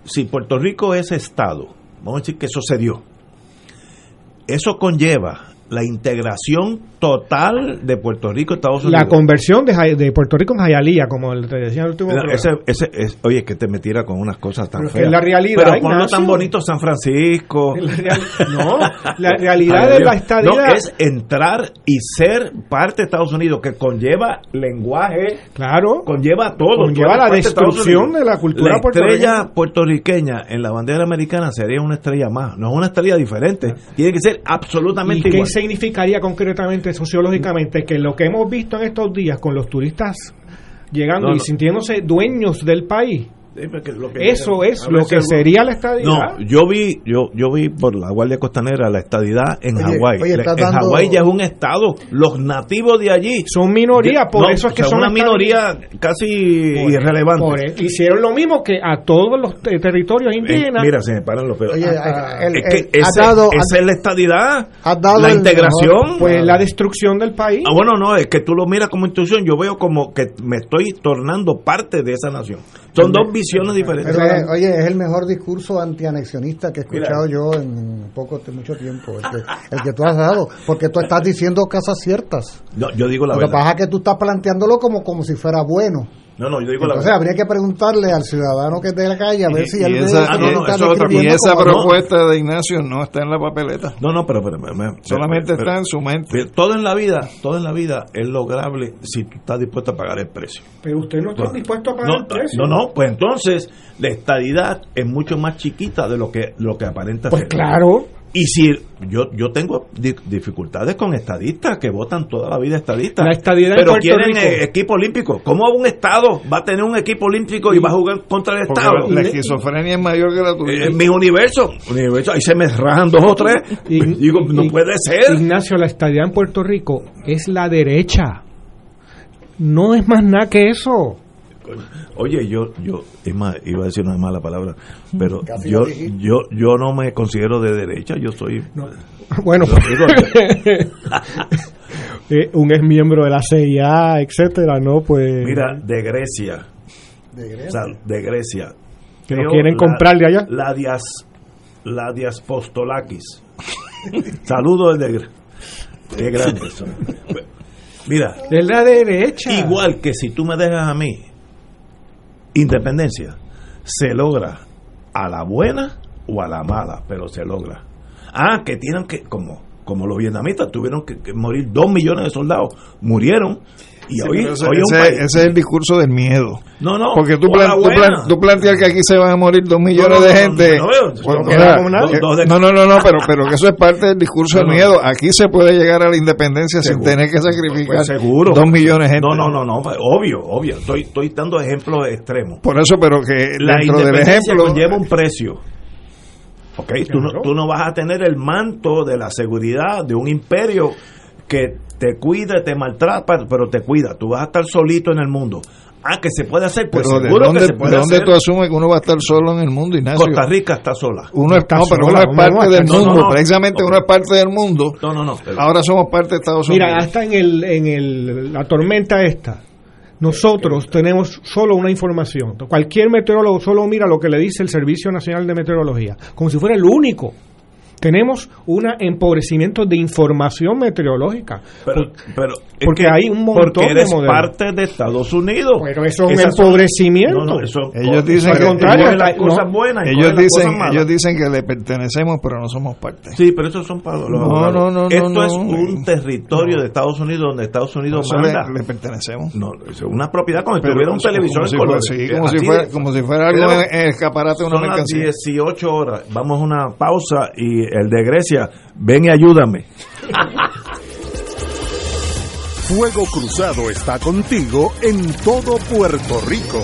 Si Puerto Rico es Estado, vamos a decir que eso se dio. Eso conlleva la integración total de Puerto Rico Estados Unidos. La conversión de, de Puerto Rico en Jayalía, como te decía el último ese, ese, es, Oye, que te metiera con unas cosas tan feas. la realidad, Pero ponlo tan bonito San Francisco. no, la realidad de la estadía... No, es entrar y ser parte de Estados Unidos, que conlleva lenguaje. Claro. Conlleva todo. Conlleva la destrucción de, la cultura La estrella puertorriqueña en la bandera americana sería una estrella más. No es una estrella diferente. Tiene que ser absolutamente igual significaría concretamente, sociológicamente, que lo que hemos visto en estos días con los turistas llegando y sintiéndose dueños del país, eso es lo que sería la estadidad. No, yo vi, yo, yo vi por la Guardia Costanera la estadidad en Hawái. En Hawái ya es un estado. Los nativos de allí son minoría, por eso es que son una minoría casi irrelevante. hicieron lo mismo que a todos los territorios indígenas. mira, se me paran los pelos. es que esa es la estadidad, la integración. pues la destrucción del país. Ah, bueno, no, es que tú lo miras como institución, yo veo como que me estoy tornando parte de esa nación. Son dos visiones diferentes. oye, es el mejor discurso antianexionista que he escuchado yo en poco mucho tiempo, el que, tú has dado, porque tú estás diciendo cosas ciertas. yo digo la Lo verdad. que pasa es que tú estás planteándolo como, como si fuera bueno. No, no, yo digo la verdad. habría que preguntarle al ciudadano que es de la calle a ver si él esa, y esa propuesta de Ignacio no está en la papeleta. No, no, pero, solamente está en su mente. Todo en la vida, todo en la vida es lograble si tú estás dispuesto a pagar el precio. Pero usted no está dispuesto a pagar el precio. No, no, pues entonces la estadidad es mucho más chiquita de lo que lo que aparenta pues claro. Y si yo yo tengo dificultades con estadistas que votan toda la vida estadistas, la pero quieren eh, equipo olímpico. ¿Cómo un estado va a tener un equipo olímpico y, va a jugar contra el Estado? La esquizofrenia es mayor que la tuya. En mi universo, universo, ahí se me rajan dos o tres. Digo, no puede ser. Ignacio, la estadía en Puerto Rico es la derecha. No es más nada que eso. Oye, yo, yo, iba a decir una mala palabra, pero yo, yo, yo no me considero de derecha, yo soy. Bueno, eh, un ex miembro de la CIA, etcétera, ¿no? Pues. Mira, de Grecia. De Grecia. de Grecia. Que lo quieren comprar de allá. La dias, la diaspostolakis. Saludos desde Qué grande Mira. De la derecha. Igual que si tú me dejas a mí independencia se logra a la buena o a la mala, pero se logra. Ah, que tienen que, como como los vietnamitas tuvieron que, morir dos millones de soldados, murieron. Y hoy, ese, es el discurso del miedo. No, no. Porque tú, tú, planteas que aquí se van a morir dos millones de gente. No, no, no, no, pero, pero que eso es parte del discurso del miedo. Aquí se puede llegar a la independencia sin tener que sacrificar pues seguro. dos millones de gente. No, no, no, no, obvio, obvio. Estoy, estoy dando ejemplos extremos. Por eso, pero que la dentro del ejemplo. lleva un precio. Okay, tú, no, tú no vas a tener el manto de la seguridad de un imperio que te cuida, te maltrata, pero te cuida. Tú vas a estar solito en el mundo. Ah, que se puede hacer, pues pero seguro dónde, que se puede ¿de dónde tú asumes que uno va a estar solo en el mundo, Ignacio? Costa Rica está sola. Uno está, no, pero uno es parte del mundo, precisamente uno es parte del mundo. No, no, no. Ahora somos parte de Estados Unidos. Mira, hasta en, el, en el, la tormenta esta, nosotros tenemos solo una información. Cualquier meteorólogo solo mira lo que le dice el Servicio Nacional de Meteorología, como si fuera el único tenemos un empobrecimiento de información meteorológica. Pero, pero porque hay un montón porque eres de parte de Estados Unidos. Pero eso es un empobrecimiento. ellos dicen que cosas buenas ellos dicen, ellos dicen que le pertenecemos, pero no somos parte. Sí, pero eso son para los no, no, no, Esto es un territorio de Estados Unidos donde Estados Unidos manda. Le, pertenecemos. No, es una propiedad como si tuviera un televisor en color. Sí, como, si fuera, como si fuera algo en el escaparate de una mercancía. Son 18 horas. Vamos a una pausa y el de Grecia, ven y ayúdame. Fuego Cruzado está contigo en todo Puerto Rico.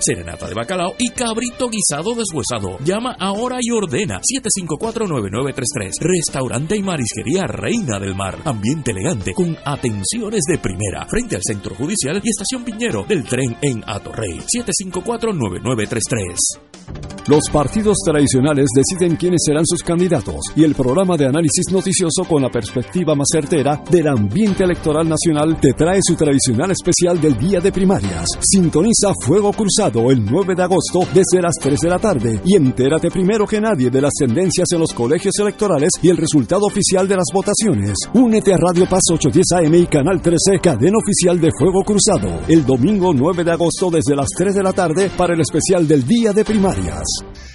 serenata de bacalao y cabrito guisado deshuesado. Llama ahora y ordena 754-9933. Restaurante y marisquería Reina del Mar. Ambiente elegante con atenciones de primera. Frente al Centro Judicial y Estación Piñero del tren en Atorrey. 754-9933. Los partidos tradicionales deciden quiénes serán sus candidatos y el programa de análisis noticioso con la perspectiva más certera del ambiente electoral nacional te trae su tradicional especial del día de primarias. Sintoniza Fuego Cruzado el 9 de agosto desde las 3 de la tarde y entérate primero que nadie de las tendencias en los colegios electorales y el resultado oficial de las votaciones. Únete a Radio Paz 810 AM y Canal 13, cadena oficial de Fuego Cruzado, el domingo 9 de agosto desde las 3 de la tarde para el especial del día de primarias.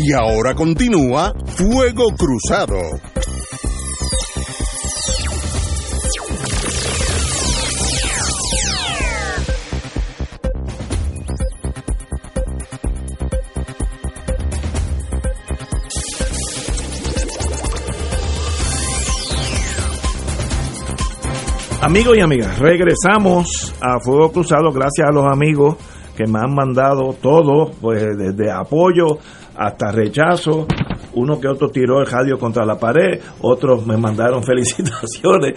Y ahora continúa Fuego Cruzado. Amigos y amigas, regresamos a Fuego Cruzado gracias a los amigos que me han mandado todo, pues desde apoyo hasta rechazo. Uno que otro tiró el radio contra la pared, otros me mandaron felicitaciones.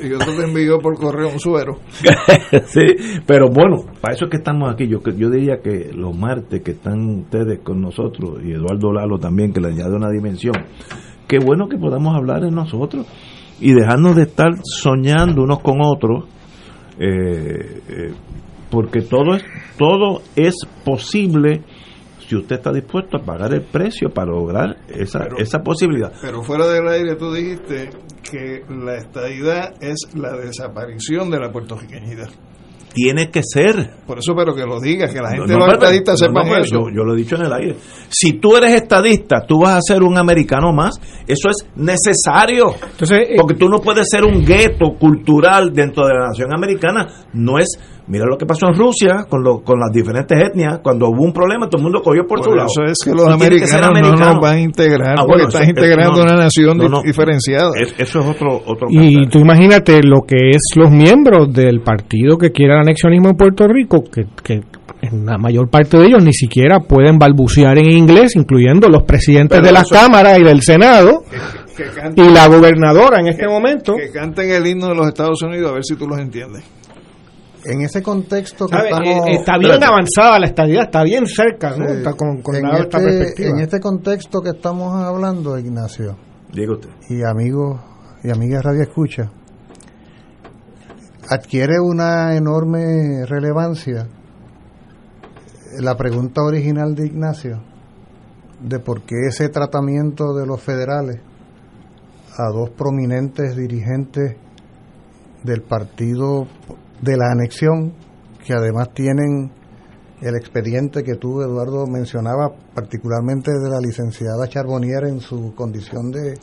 Y otro te envió por correo un suero. sí, pero bueno, para eso es que estamos aquí. Yo, yo diría que los martes que están ustedes con nosotros y Eduardo Lalo también, que le añade una dimensión, qué bueno que podamos hablar en nosotros y dejarnos de estar soñando unos con otros. Eh, eh, porque todo es todo es posible si usted está dispuesto a pagar el precio para lograr esa, Pero- esa posibilidad. Pero fuera del aire tú dijiste que la estadidad es la desaparición de la puertorriqueñidad. Tiene que ser. Por eso, pero que lo digas, que la gente, No, no, los estadistas no, sepan eso. Yo, yo lo he dicho en el aire. Si tú eres estadista, tú vas a ser un americano más. Eso es necesario. eh, Porque tú no puedes ser un gueto cultural dentro de la nación americana. No es. Mira lo que pasó en Rusia con, lo- con las diferentes etnias. Cuando hubo un problema, todo el mundo cogió por, Por su lado. eso es que los americanos no nos van a integrar, Ah, porque bueno, estás eso- integrando no, una nación no, di- no. diferenciada. Es- eso es otro, otro Y tú imagínate lo que es los miembros del partido que quiere el anexionismo en Puerto Rico, que, que en la mayor parte de ellos ni siquiera pueden balbucear en inglés, incluyendo los presidentes Pero de las cámaras y del Senado, Que canten- y la gobernadora en este momento. Que canten el himno de los Estados Unidos a ver si tú los entiendes. En ese contexto que estamos... Eh, está bien avanzada la estadía, está bien cerca, ¿no? Está con, con en, este, perspectiva. en este contexto que estamos hablando, Ignacio, Diga usted. y amigos y amigas Radio Escucha, adquiere una enorme relevancia la pregunta original de Ignacio de por qué ese tratamiento de los federales a dos prominentes dirigentes del partido de la anexión, que además tienen el expediente que tú, Eduardo, mencionaba, particularmente de la licenciada Charbonnier en su condición de eh,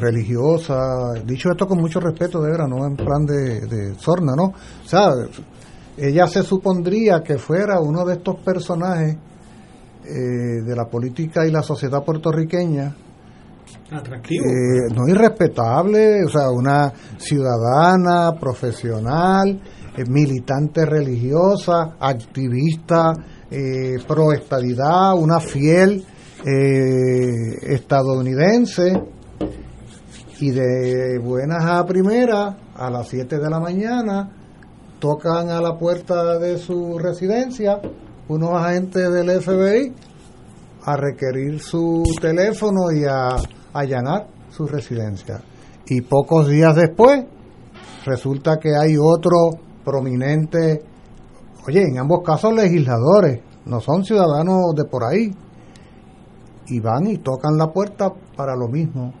religiosa. Dicho esto con mucho respeto, de verdad, no en plan de, de sorna, ¿no? O sea, ella se supondría que fuera uno de estos personajes eh, de la política y la sociedad puertorriqueña Atractivo. eh, no irrespetable, o sea, una ciudadana, profesional, eh, militante religiosa, activista, eh, pro estadidad, una fiel eh, estadounidense y de buenas a primeras, a las 7 de la mañana, tocan a la puerta de su residencia unos agentes del FBI a requerir su teléfono y a allanar su residencia. Y pocos días después resulta que hay otro prominente, oye, en ambos casos legisladores, no son ciudadanos de por ahí, y van y tocan la puerta para lo mismo.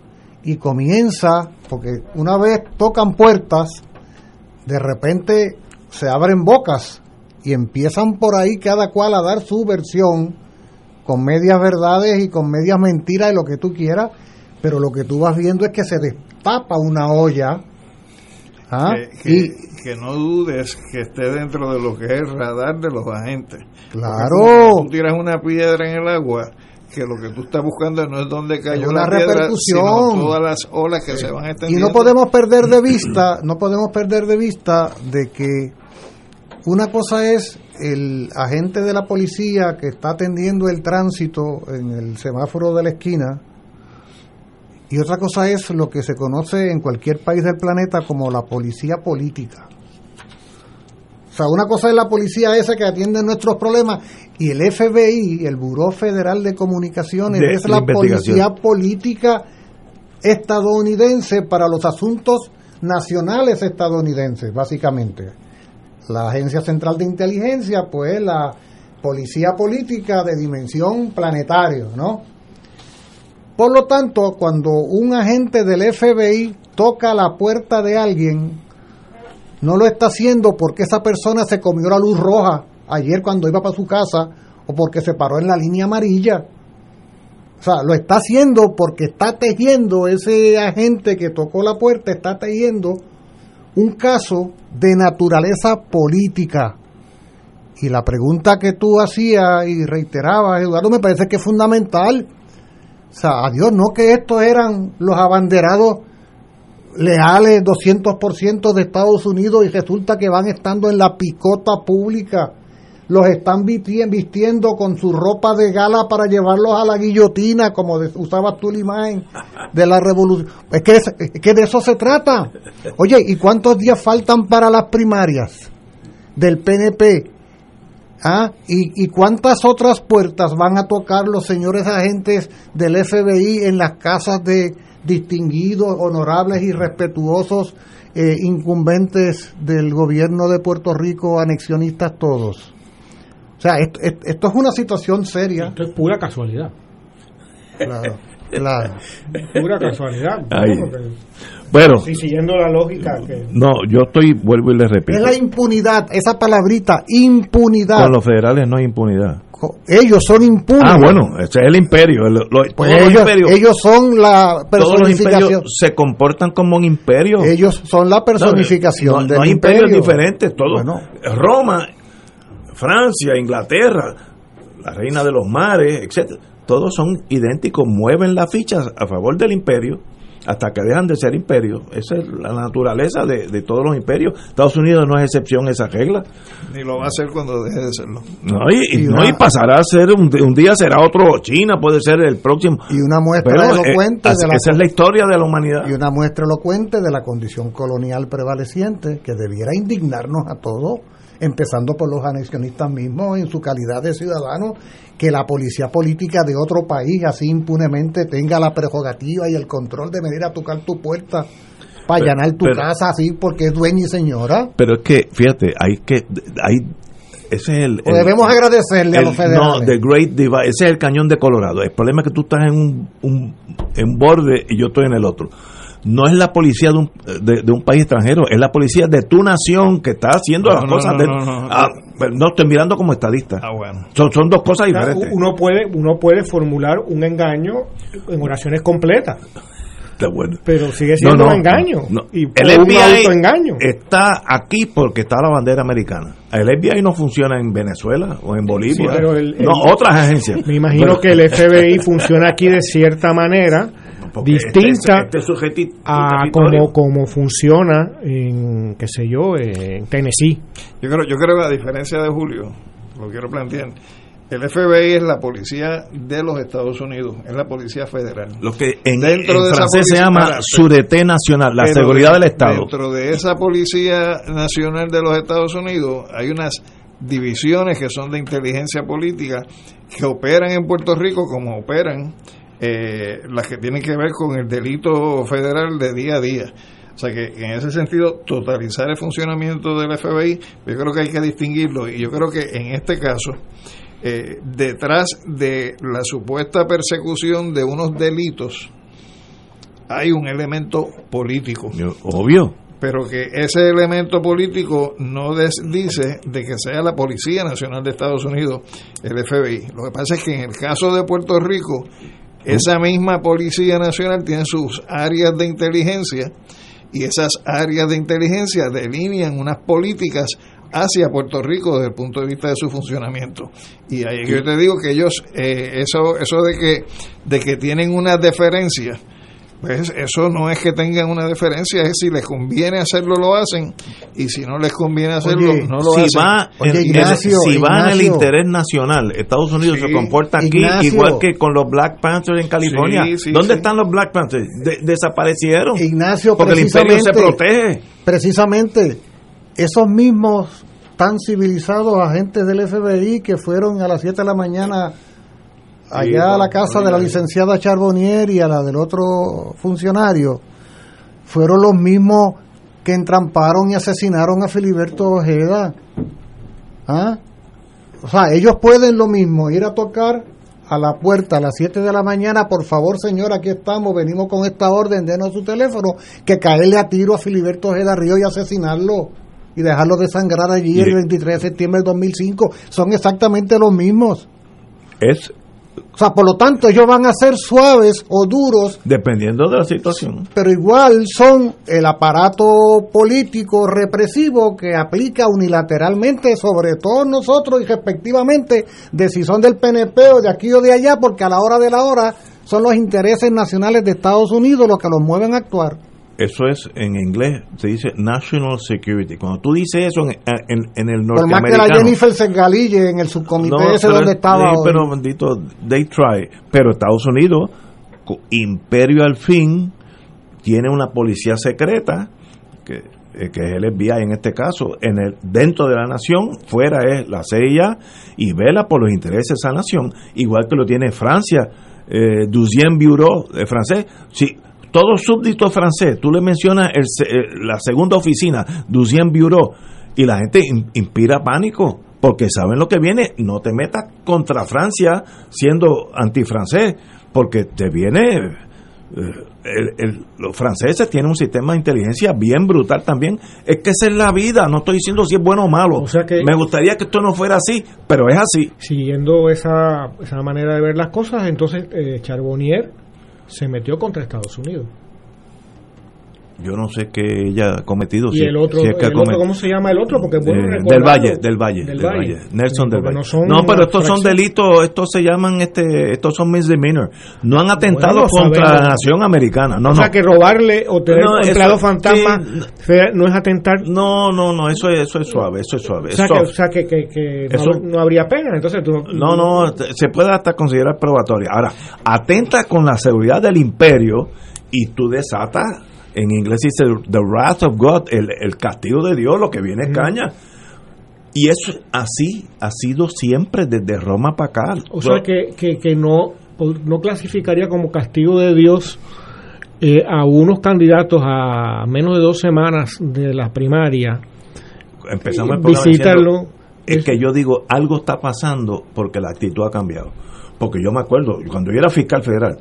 Y comienza, porque una vez tocan puertas, de repente se abren bocas y empiezan por ahí cada cual a dar su versión con medias verdades y con medias mentiras y lo que tú quieras, pero lo que tú vas viendo es que se destapa una olla. ¿ah? y, que no dudes que esté dentro de lo que es el radar de los agentes. Claro. tú tiras una piedra en el agua, que lo que tú estás buscando no es dónde cayó la piedra, sino todas las olas que se van extendiendo. Y no podemos perder de vista, no podemos perder de vista de que una cosa es el agente de la policía que está atendiendo el tránsito en el semáforo de la esquina y otra cosa es lo que se conoce en cualquier país del planeta como la policía política. O sea, una cosa es la policía esa que atiende nuestros problemas y el FBI, el Buró Federal de Comunicaciones, es la policía política estadounidense para los asuntos nacionales estadounidenses, básicamente. La Agencia Central de Inteligencia, pues la policía política de dimensión planetaria, ¿no? Por lo tanto, cuando un agente del FBI toca la puerta de alguien, no lo está haciendo porque esa persona se comió la luz roja ayer cuando iba para su casa o porque se paró en la línea amarilla. O sea, lo está haciendo porque está tejiendo ese agente que tocó la puerta, está tejiendo un caso de naturaleza política. Y la pregunta que tú hacías y reiterabas, Eduardo, me parece que es fundamental. O sea, adiós, no que estos eran los abanderados leales 200% de Estados Unidos y resulta que van estando en la picota pública. Los están vistiendo con su ropa de gala para llevarlos a la guillotina, como usabas tú la imagen de la revolución. Es que, es que de eso se trata. Oye, ¿y cuántos días faltan para las primarias del PNP? ¿Ah? ¿Y, ¿Y cuántas otras puertas van a tocar los señores agentes del FBI en las casas de distinguidos, honorables y respetuosos eh, incumbentes del gobierno de Puerto Rico, anexionistas todos? O sea, esto, esto es una situación seria. Esto es pura casualidad. Claro, claro. Pura casualidad. Bueno, sí, siguiendo la lógica que... No, yo estoy, vuelvo y le repito. Es la impunidad, esa palabrita, impunidad. Con los federales no hay impunidad. Ellos son impunes. Ah, bueno, ese es el imperio. pues ellos, ellos, son la personificación. Todos los se comportan como un imperio. Ellos son la personificación no, no, hay imperios diferentes. Todos. Roma, Francia, Inglaterra, la reina de los mares, etcétera, todos son idénticos, mueven las fichas a favor del imperio hasta que dejan de ser imperio. Esa es la naturaleza de, todos los imperios. Estados Unidos no es excepción a esa regla. Ni lo va a hacer cuando deje de serlo. No, y, no, y pasará a ser, un, día será otro China, puede ser el próximo. Y una muestra eh, elocuente de la, esa es la historia de la humanidad. Y una muestra elocuente de la condición colonial prevaleciente que debiera indignarnos a todos empezando por los anexionistas mismos en su calidad de ciudadanos, que la policía política de otro país así impunemente tenga la prerrogativa y el control de venir a tocar tu puerta para allanar tu casa así porque es dueña y señora. Pero es que, fíjate, hay que... Hay, ese es el, debemos agradecerle a los federales. No, the Great Divide, ese es el cañón de Colorado. El problema es que tú estás en un, un en borde y yo estoy en el otro no es la policía de un, de, un país extranjero, es la policía de tu nación que está haciendo las cosas. Ah, pues, no, estoy mirando como estadista. Ah, bueno. son, son dos cosas diferentes. Uno puede, uno puede formular un engaño en oraciones completas. bueno. Pero sigue siendo un engaño. Y el FBI engaño. está aquí porque está la bandera americana. El FBI no funciona en Venezuela o en Bolivia. no, otras agencias. Me imagino que el FBI funciona aquí de cierta manera distinta este, este a cómo, cómo funciona en, qué sé yo, en Tennessee. Yo creo, yo creo que a diferencia de Julio, lo quiero plantear, el FBI es la policía de los Estados Unidos, es la policía federal. Lo que en, Dentro de francés se llama Sûreté Nacional, la seguridad del Estado. Dentro de esa policía nacional de los Estados Unidos hay unas divisiones que son de inteligencia política que operan en Puerto Rico como operan eh, las que tienen que ver con el delito federal de día a día. O sea que en ese sentido, totalizar el funcionamiento del FBI, yo creo que hay que distinguirlo y yo creo que en este caso, eh, detrás de la supuesta persecución de unos delitos, hay un elemento político. Obvio. pero que ese elemento político no dice de que sea la Policía Nacional de Estados Unidos, el FBI. Lo que pasa es que en el caso de Puerto Rico, esa misma Policía Nacional tiene sus áreas de inteligencia y esas áreas de inteligencia delinean unas políticas hacia Puerto Rico desde el punto de vista de su funcionamiento. Y ahí yo te digo que ellos, eh, eso, eso de que, de que tienen una deferencia, pues eso no es que tengan una deferencia, es si les conviene hacerlo, lo hacen, y si no les conviene hacerlo, no lo si hacen. Va si va en el interés nacional, Estados Unidos se comporta aquí igual que con los Black Panthers en California. ¿Dónde están los Black Panthers? desaparecieron. Ignacio, porque el imperio se protege. Precisamente, esos mismos tan civilizados agentes del FBI que fueron a las 7 de la mañana allá a la casa de la licenciada Charbonnier y a la del otro funcionario, fueron los mismos que entramparon y asesinaron a Filiberto Ojeda. ¿Ah? O sea, ellos pueden lo mismo, ir a tocar a la puerta a las 7 de la mañana, por favor señor, aquí estamos, venimos con esta orden, denos su teléfono, que caerle a tiro a Filiberto Ojeda Río y asesinarlo y dejarlo desangrar allí el 23 de septiembre de 2005. Son exactamente los mismos. Es o sea, por lo tanto, ellos van a ser suaves o duros. Dependiendo de la situación. Pero igual son el aparato político represivo que aplica unilateralmente sobre todos nosotros y respectivamente de si son del PNP o de aquí o de allá, porque a la hora de la hora son los intereses nacionales de Estados Unidos los que los mueven a actuar. Eso es, en inglés se dice National Security. Cuando tú dices eso en, en, en el norteamericano... Por más que la Jennifer Sengalille en el subcomité ese donde estaba sí, pero bendito, they try. Pero Estados Unidos, imperio al fin, tiene una policía secreta, que, eh, que es el FBI en este caso, en el dentro de la nación, fuera es la CIA, y vela por los intereses de esa nación, igual que lo tiene Francia, eh, Deuxième Bureau de francés. Sí, todo súbdito francés, tú le mencionas el, la segunda oficina, Deuxième Bureau, y la gente inspira pánico, porque saben lo que viene. No te metas contra Francia siendo antifrancés, porque te viene. Eh, los franceses tienen un sistema de inteligencia bien brutal también. Es que esa es la vida, no estoy diciendo si es bueno o malo. Me gustaría que esto no fuera así, pero es así. Siguiendo esa, esa manera de ver las cosas, entonces eh, Charbonnier se metió contra Estados Unidos. Yo no sé qué ella ha cometido. ¿Y el, otro, cómo se llama el otro? Porque eh, del Valle, del Valle, del, Valle. Nelson del Valle. No, pero estos son delitos, estos se llaman, este, estos son misdemeanors. No han atentado contra la nación americana. No, o sea que robarle o tener un empleado fantasma no es atentar. No, no, no, eso es, eso es suave, eso es suave. O sea, que, o sea que, que, no, habría pena, entonces tú no, no, se puede hasta considerar probatoria. Ahora, atenta con la seguridad del imperio y tú desatas en inglés dice the wrath of God, el, castigo de Dios, lo que viene es caña. Y eso así ha sido siempre desde Roma para acá. O sea que, que, no, no clasificaría como castigo de Dios eh, a unos candidatos a menos de dos semanas de la primaria. Empezamos el visitarlo. es que yo digo, algo está pasando porque la actitud ha cambiado. Porque yo me acuerdo, cuando yo era fiscal federal,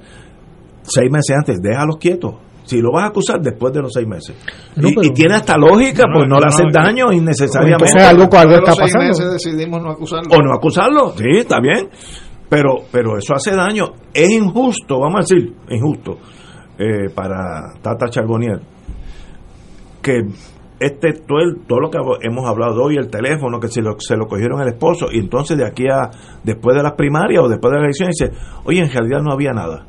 seis meses antes, déjalos quietos si lo vas a acusar después de los seis meses. y, tiene hasta lógica, pues no, le hace daño innecesariamente. Entonces algo, algo está pasando. Meses decidimos no acusarlo. O no acusarlo, sí, está bien. Pero, pero eso hace daño. Es injusto, vamos a decir, injusto, eh, para Tata Charbonnier, que este todo, todo lo que hemos hablado hoy, el teléfono, que se lo, se lo cogieron el esposo, y entonces de aquí a después de las primarias o después de la elección dice, oye, en realidad no había nada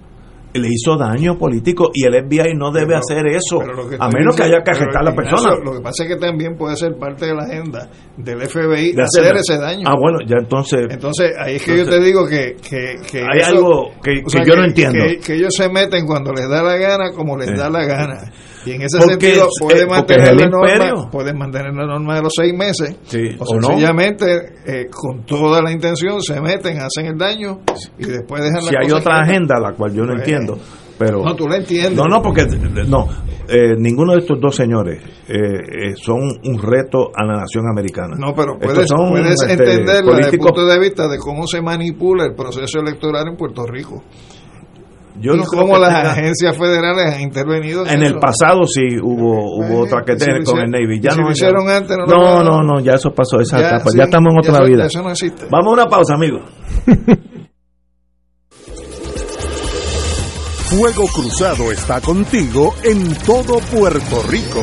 le hizo daño político y el FBI no debe hacer eso a menos que haya que arrestar a la persona. lo que pasa es que también puede ser parte de la agenda del FBI de hacer, ese daño. Ah, bueno, ya entonces. Entonces, ahí es que yo te digo que. que, hay algo que, yo no entiendo. Que, ellos se meten cuando les da la gana, como les da la gana. Y en ese sentido puede mantener, la norma, pueden mantener la norma de los seis meses. o, sencillamente, eh, con toda la intención, se meten, hacen el daño y después dejan la Si hay otra agenda, la cual yo no pues, entiendo. Pero, no, tú la entiendes. No, no, porque no, eh, ninguno de estos dos señores eh, son un reto a la nación americana. No, pero puedes, puedes este, entenderlo desde el punto de vista de cómo se manipula el proceso electoral en Puerto Rico. Yo y no cómo las agencias federales han intervenido. En, el pasado sí hubo hubo otra que tener con el Navy. Ya no lo hicieron antes. No, no, no, ya eso pasó, esa ya, etapa. ya estamos en otra vida. Eso no existe. Vamos a una pausa, amigos. Fuego Cruzado está contigo en todo Puerto Rico.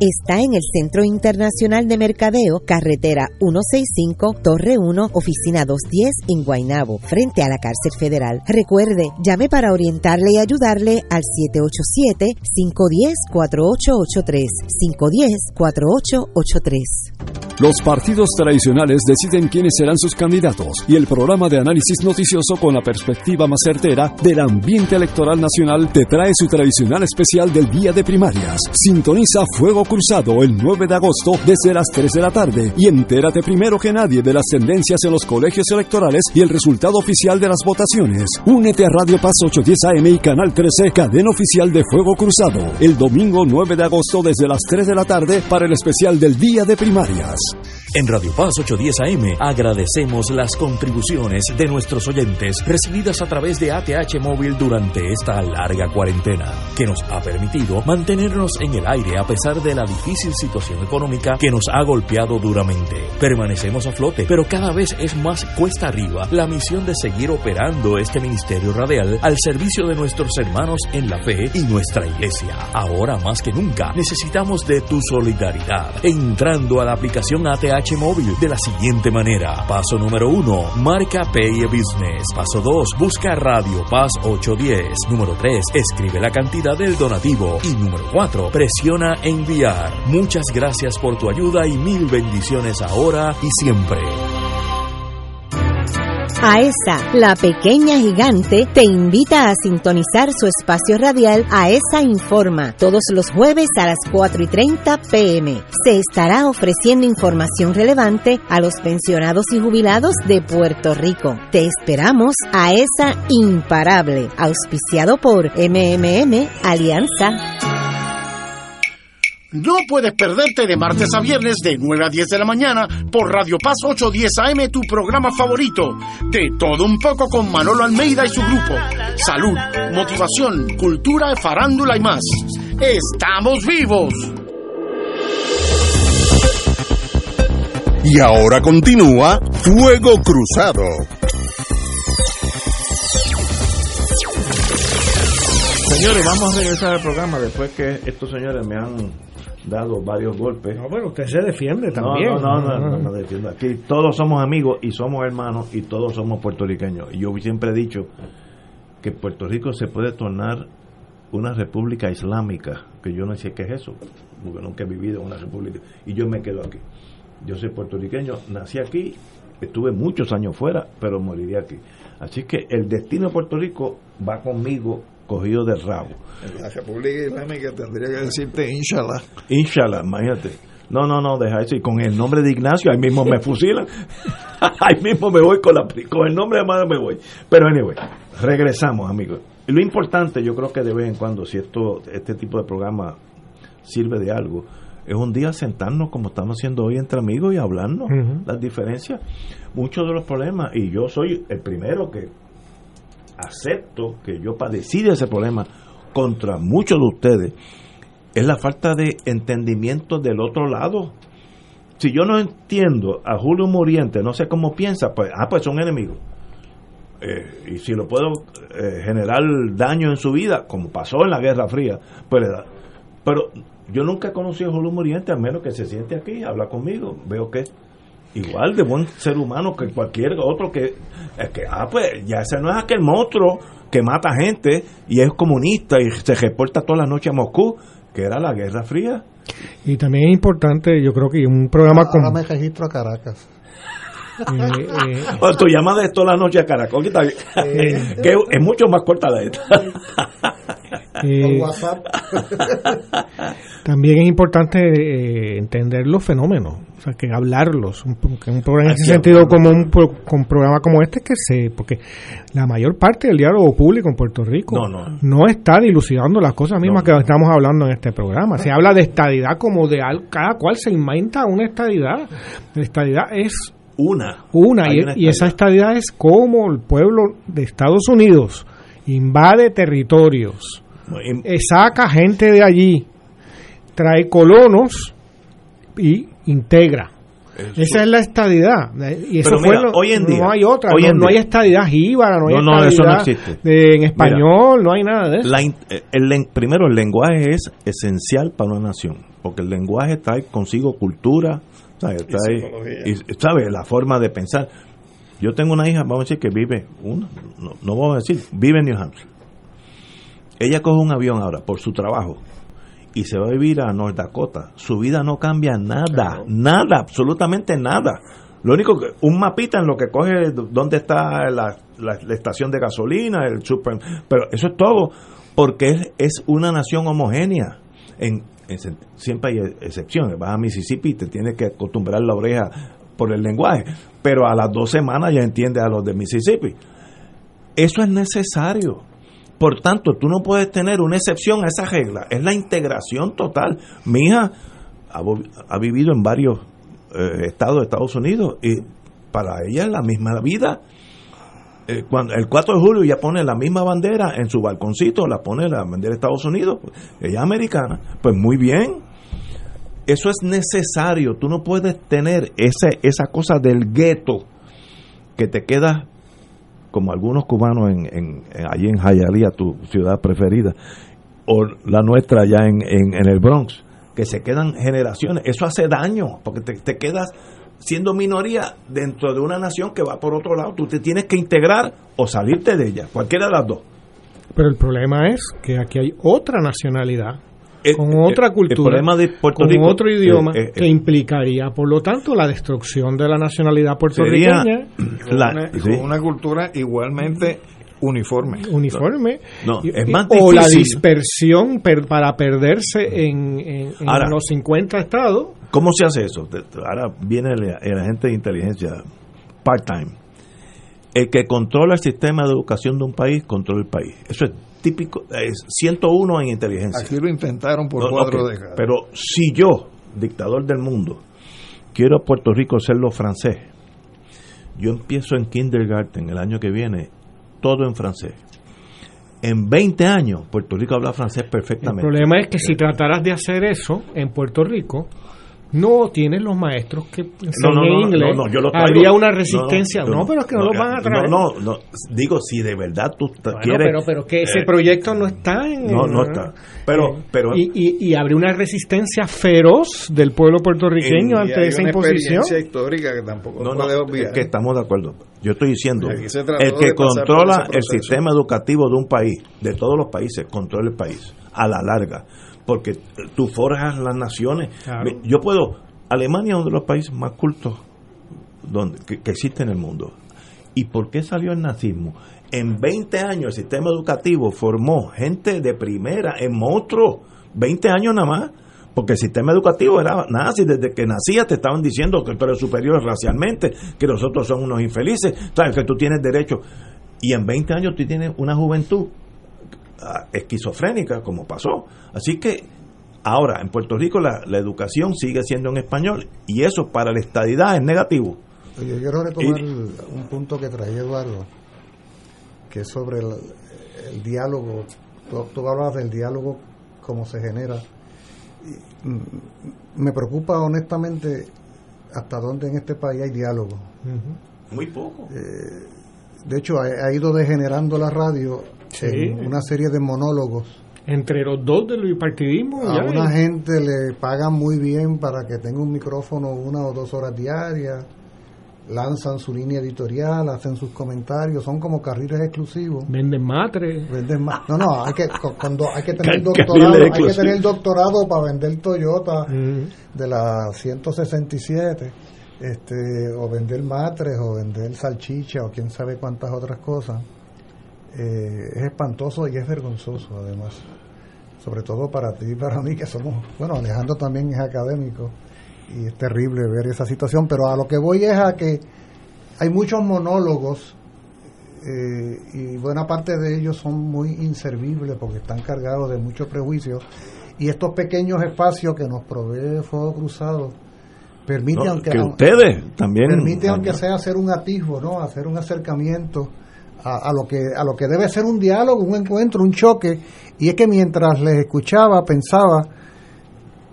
está en el Centro Internacional de Mercadeo, carretera 165, Torre 1, oficina 210 en Guaynabo, frente a la cárcel federal. Recuerde, llame para orientarle y ayudarle al 787-510-4883, 510-4883. Los partidos tradicionales deciden quiénes serán sus candidatos y el programa de análisis noticioso con la perspectiva más certera del ambiente electoral nacional te trae su tradicional especial del día de primarias. Sintoniza Fuego Cruzado el 9 de agosto desde las 3 de la tarde y entérate primero que nadie de las tendencias en los colegios electorales y el resultado oficial de las votaciones. Únete a Radio Paz 810 AM y Canal 13, cadena oficial de Fuego Cruzado, el domingo 9 de agosto desde las 3 de la tarde para el especial del día de primarias. En Radio Paz 810 AM agradecemos las contribuciones de nuestros oyentes recibidas a través de ATH Móvil durante esta larga cuarentena, que nos ha permitido mantenernos en el aire a pesar de la difícil situación económica que nos ha golpeado duramente. Permanecemos a flote, pero cada vez es más cuesta arriba la misión de seguir operando este ministerio radial al servicio de nuestros hermanos en la fe y nuestra iglesia. Ahora más que nunca necesitamos de tu solidaridad. Entrando a la aplicación ATH móvil de la siguiente manera. Paso número 1, marca Pay Business. Paso 2, busca Radio Paz 810. Número 3, escribe la cantidad del donativo. Y número 4, presiona enviar. Muchas gracias por tu ayuda y mil bendiciones ahora y siempre. AESA, la pequeña gigante, te invita a sintonizar su espacio radial AESA Informa todos los jueves a las 4 y 30 pm. Se estará ofreciendo información relevante a los pensionados y jubilados de Puerto Rico. Te esperamos AESA Imparable, auspiciado por MMM Alianza. No puedes perderte de martes a viernes de 9 a 10 de la mañana por Radio Paz 810 AM, tu programa favorito. De todo un poco con Manolo Almeida y su grupo. Salud, motivación, cultura, farándula y más. ¡Estamos vivos! Y ahora continúa Fuego Cruzado. Señores, vamos a regresar al programa después que estos señores me han dado varios golpes. No, pero usted se defiende también. No, no, no, no, defiendo. Aquí todos somos amigos y somos hermanos y todos somos puertorriqueños. Y yo siempre he dicho que Puerto Rico se puede tornar una república islámica, que yo no sé qué es eso, porque nunca he vivido en una república, y yo me quedo aquí. Yo soy puertorriqueño, nací aquí, estuve muchos años fuera, pero moriría aquí. Así que el destino de Puerto Rico va conmigo cogido de rabo. En la República Islámica tendría que decirte inshallah. Inshallah, imagínate. No, no, no, deja eso. Y con el nombre de Ignacio, ahí mismo me fusilan. ahí mismo me voy con, la, con el nombre de madre me voy. Pero anyway, regresamos, amigos. Y lo importante, yo creo que de vez en cuando, si esto, este tipo de programa sirve de algo, es un día sentarnos como estamos haciendo hoy entre amigos y hablarnos las diferencias. Muchos de los problemas, y yo soy el primero que acepto que yo padecí de ese problema contra muchos de ustedes, es la falta de entendimiento del otro lado. Si yo no entiendo a Julio Muriente, no sé cómo piensa, pues, ah, pues son enemigos. Eh, y si lo puedo eh, generar daño en su vida, como pasó en la Guerra Fría, pues le da. Pero yo nunca he conocido a Julio Muriente, a menos que se siente aquí, habla conmigo, veo que igual de buen ser humano que cualquier otro que, es que ah, pues ya ese no es aquel monstruo que mata gente y es comunista y se reporta toda la noche a Moscú, que era la Guerra Fría. Y también es importante, yo creo que un programa como... Ahora me registro a Caracas. eh, tu llamada es toda la noche a Caracol, que, es mucho más corta de esta. también es importante entender los fenómenos, o sea, que hablarlos, un, un programa en ese sentido como un, con programa como este que se, porque la mayor parte del diálogo público en Puerto Rico no, está dilucidando las cosas mismas que estamos hablando en este programa. Se habla de estadidad como de cada cual se inventa una estadidad. La estadidad es una. Una, y, esa estadidad es como el pueblo de Estados Unidos invade territorios, eh, saca gente de allí, trae colonos y integra. Esa es la estadidad. Y eso fue hoy en día, no hay otra. No, hay estadidad jíbara, no hay estadidad en español, no hay nada de eso. Eh, el, primero, el lenguaje es esencial para una nación, porque el lenguaje trae consigo cultura, ¿sabes? y, ¿sabe? la forma de pensar. Yo tengo una hija, vamos a decir que vive, no, no vamos a decir, vive en New Hampshire. Ella coge un avión ahora por su trabajo y se va a vivir a North Dakota, su vida no cambia nada, nada, absolutamente nada. Lo único que, un mapita en lo que coge dónde está la, estación de gasolina, el super, pero eso es todo, porque es, es una nación homogénea. En, siempre hay excepciones, vas a Mississippi y te tienes que acostumbrar la oreja por el lenguaje, pero a las dos semanas ya entiendes a los de Mississippi. Eso es necesario por tanto, tú no puedes tener una excepción a esa regla. Es la integración total. Mi hija ha, vivido en varios eh, estados de Estados Unidos y para ella es la misma vida. Eh, cuando el 4 de julio ella pone la misma bandera en su balconcito, la pone la bandera de Estados Unidos, ella es americana, pues muy bien. Eso es necesario, tú no puedes tener ese, esa cosa del gueto que te queda como algunos cubanos en, allí en Hialeah, tu ciudad preferida, o la nuestra allá en, en, el Bronx, que se quedan generaciones. Eso hace daño, porque te, te, quedas siendo minoría dentro de una nación que va por otro lado. Tú te tienes que integrar o salirte de ella, cualquiera de las dos. Pero el problema es que aquí hay otra nacionalidad con otra cultura, con otro idioma, eh, eh, que implicaría, por lo tanto, la destrucción de la nacionalidad puertorriqueña. con una cultura igualmente uniforme. Uniforme. o la dispersión para perderse en, los 50 estados. ¿Cómo se hace eso? Ahora viene el, el agente de inteligencia part-time. El que controla el sistema de educación de un país, controla el país. Eso es típico, es 101 en inteligencia. Aquí lo intentaron por cuatro décadas. Pero si yo, dictador del mundo, quiero a Puerto Rico ser lo francés, yo empiezo en kindergarten el año que viene, todo en francés. En 20 años, Puerto Rico habla francés perfectamente. El problema es que si trataras de hacer eso en Puerto Rico, no tienen los maestros que enseñan inglés. Habría una resistencia. No, pero es que no, los van a traer. No, no, digo, si de verdad tú quieres. Pero, pero que ese eh, proyecto no está en. No, no está. Pero, eh, pero, y, y, y, habría una resistencia feroz del pueblo puertorriqueño ante esa imposición. histórica que tampoco no, no Es que estamos de acuerdo. Yo estoy diciendo, el que controla el sistema educativo de un país, de todos los países, controla el país a la larga porque tú forjas las naciones. Yo puedo, Alemania es uno de los países más cultos donde, que, existe en el mundo. ¿Y por qué salió el nazismo? En 20 años el sistema educativo formó gente de primera en monstruos, 20 años nada más, porque el sistema educativo era nazi, desde que nacías te estaban diciendo que tú eres superior racialmente, que nosotros somos unos infelices, sabes que tú tienes derecho. Y en 20 años tú tienes una juventud esquizofrénica, como pasó. Así que ahora en Puerto Rico la, educación sigue siendo en español y eso para la estadidad es negativo. yo quiero retomar un punto que traía Eduardo, que es sobre el, diálogo. Tú, tú, hablabas del diálogo, cómo se genera. Mm, me preocupa honestamente hasta dónde en este país hay diálogo. Muy poco. Eh, de hecho, ha, ido degenerando la radio en una serie de monólogos. Entre los dos del bipartidismo. A una gente le pagan muy bien para que tenga un micrófono una o dos horas diarias. Lanzan su línea editorial, hacen sus comentarios, son como carriles exclusivos. Venden matre. Venden No, no, hay que, cuando, hay que tener doctorado, hay que tener doctorado para vender Toyota mm. de la 167 este, o vender matres, o vender salchicha, o quién sabe cuántas otras cosas, eh, es espantoso y es vergonzoso además. Sobre todo para ti y para mí, que somos, bueno, Alejandro también es académico, y es terrible ver esa situación, pero a lo que voy es a que hay muchos monólogos eh, y buena parte de ellos son muy inservibles porque están cargados de muchos prejuicios y estos pequeños espacios que nos provee Fuego Cruzado permiten aunque que ustedes también permite aunque sea hacer un atisbo no hacer un acercamiento a, a, lo que a lo que debe ser un diálogo un encuentro un choque. Y es que mientras les escuchaba pensaba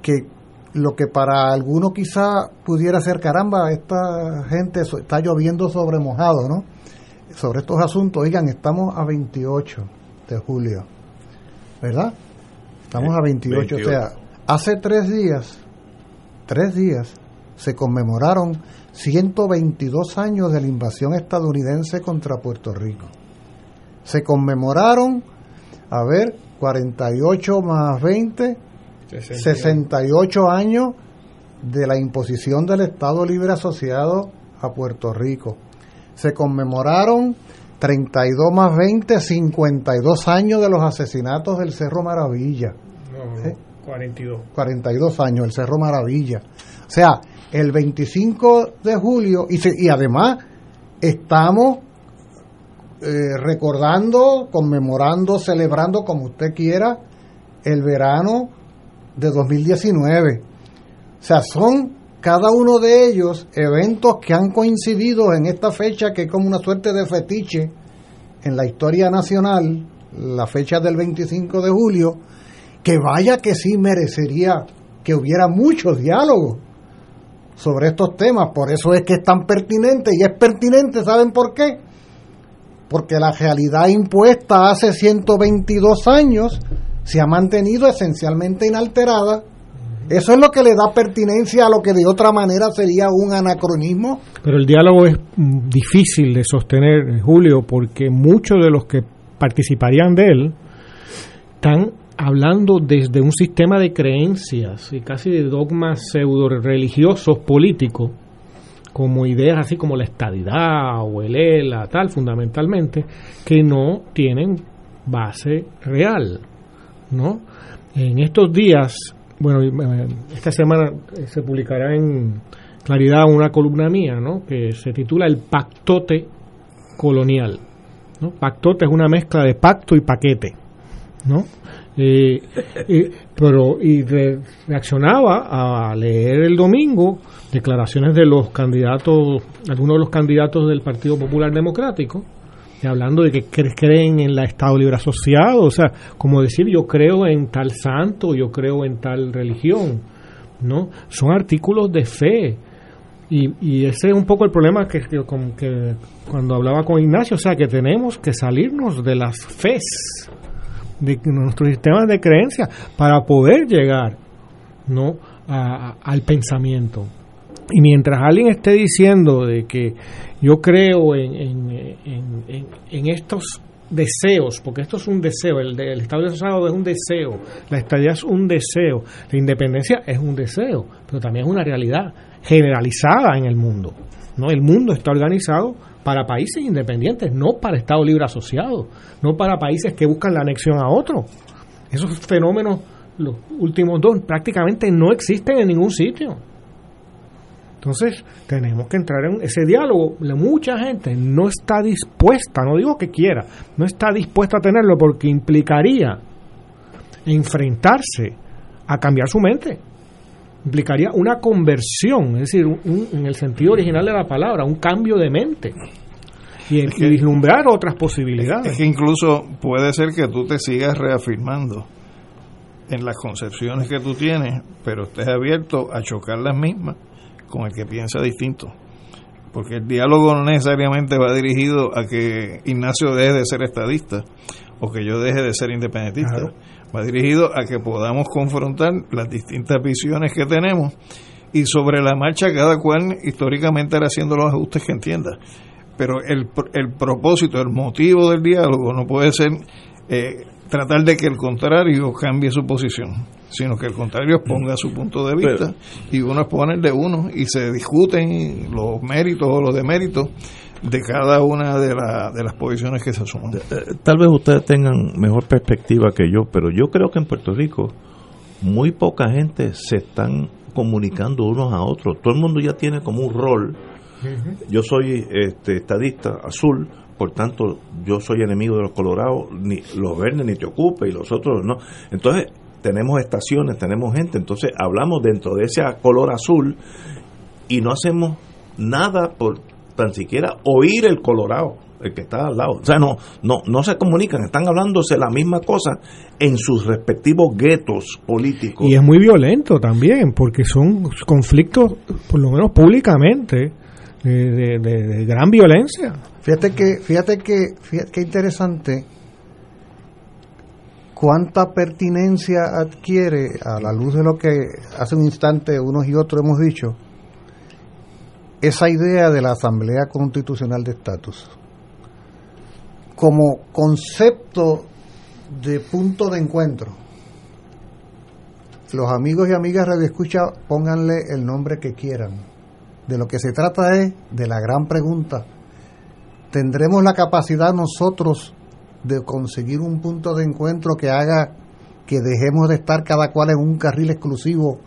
que lo que para algunos quizá pudiera ser caramba esta gente está lloviendo sobre mojado no sobre estos asuntos, oigan, estamos a 28 de julio, ¿verdad? Estamos a 28, o sea, hace tres días, tres días, se conmemoraron 122 años de la invasión estadounidense contra Puerto Rico. Se conmemoraron, a ver, 48 más 20, 68 años de la imposición del Estado Libre Asociado a Puerto Rico se conmemoraron 32 más 20, 52 años de los asesinatos del Cerro Maravilla. No, ¿Eh? 42. 42 años, el Cerro Maravilla. O sea, el 25 de julio, y, además estamos eh, recordando, conmemorando, celebrando, como usted quiera, el verano de 2019. O sea, son cada uno de ellos eventos que han coincidido en esta fecha que es como una suerte de fetiche en la historia nacional, la fecha del 25 de julio, que vaya que sí merecería que hubiera muchos diálogos sobre estos temas, por eso es que es tan pertinente y es pertinente, ¿saben por qué? Porque la realidad impuesta hace 122 años se ha mantenido esencialmente inalterada eso es lo que le da pertinencia a lo que de otra manera sería un anacronismo. Pero el diálogo es mm, difícil de sostener, Julio, porque muchos de los que participarían de él están hablando desde un sistema de creencias y casi de dogmas pseudo religiosos políticos, como ideas así como la estadidad o el ELA, tal, fundamentalmente, que no tienen base real, ¿no? En estos días bueno, eh, esta semana eh, se publicará en Claridad una columna mía, ¿no? Que se titula El Pactote Colonial. ¿no? Pactote es una mezcla de pacto y paquete, ¿no? Eh, pero y reaccionaba a leer el domingo declaraciones de los candidatos, algunos de los candidatos del Partido Popular Democrático, hablando de que creen en la Estado Libre Asociado, o sea, como decir yo creo en tal santo, yo creo en tal religión, ¿no? Son artículos de fe. Y, ese es un poco el problema que, que, que, cuando hablaba con Ignacio, o sea, que tenemos que salirnos de las fes, de nuestros sistemas de creencia, para poder llegar ¿no? al pensamiento. Y mientras alguien esté diciendo de que yo creo en, en, en, estos deseos, porque esto es un deseo, el, el Estado es un deseo, la estadía es un deseo, la independencia es un deseo, pero también es una realidad generalizada en el mundo. ¿no? El mundo está organizado para países independientes, no para Estado Libre Asociado, no para países que buscan la anexión a otro. Esos fenómenos, los últimos dos, prácticamente no existen en ningún sitio. Entonces, tenemos que entrar en ese diálogo. Mucha gente no está dispuesta, no digo que quiera, no está dispuesta a tenerlo porque implicaría enfrentarse a cambiar su mente. Implicaría una conversión, es decir, en el sentido original de la palabra, un cambio de mente. Y, vislumbrar otras posibilidades. Es que incluso puede ser que tú te sigas reafirmando en las concepciones que tú tienes, pero estés abierto a chocar las mismas con el que piensa distinto. Porque el diálogo no necesariamente va dirigido a que Ignacio deje de ser estadista o que yo deje de ser independentista. Va dirigido a que podamos confrontar las distintas visiones que tenemos y sobre la marcha cada cual históricamente hará haciendo los ajustes que entienda. Pero el, el propósito, el motivo del diálogo no puede ser eh, tratar de que el contrario cambie su posición. sino que el contrario exponga su punto de vista y uno expone el de uno y se discuten los méritos o los deméritos de cada una de, de las posiciones que se asuman. Eh, tal vez ustedes tengan mejor perspectiva que yo, pero yo creo que en Puerto Rico muy poca gente se están comunicando unos a otros. Todo el mundo ya tiene como un rol. Yo soy este, estadista azul, por tanto yo soy enemigo de los colorados, ni los verdes ni te ocupe y los otros no. Entonces tenemos estaciones, tenemos gente, entonces hablamos dentro de ese color azul y no hacemos nada por tan siquiera oír el colorado el que está al lado. O sea, no, no, no se comunican, están hablándose la misma cosa en sus respectivos guetos políticos. Y es muy violento también, porque son conflictos, por lo menos públicamente, de, gran violencia. Fíjate que, fíjate que, fíjate que interesante cuánta pertinencia adquiere a la luz de lo que hace un instante unos y otros hemos dicho esa idea de la Asamblea Constitucional de Estatus como concepto de punto de encuentro. Los amigos y amigas Radio Escucha, pónganle el nombre que quieran. De lo que se trata es de la gran pregunta. ¿Tendremos la capacidad nosotros de conseguir un punto de encuentro que haga que dejemos de estar cada cual en un carril exclusivo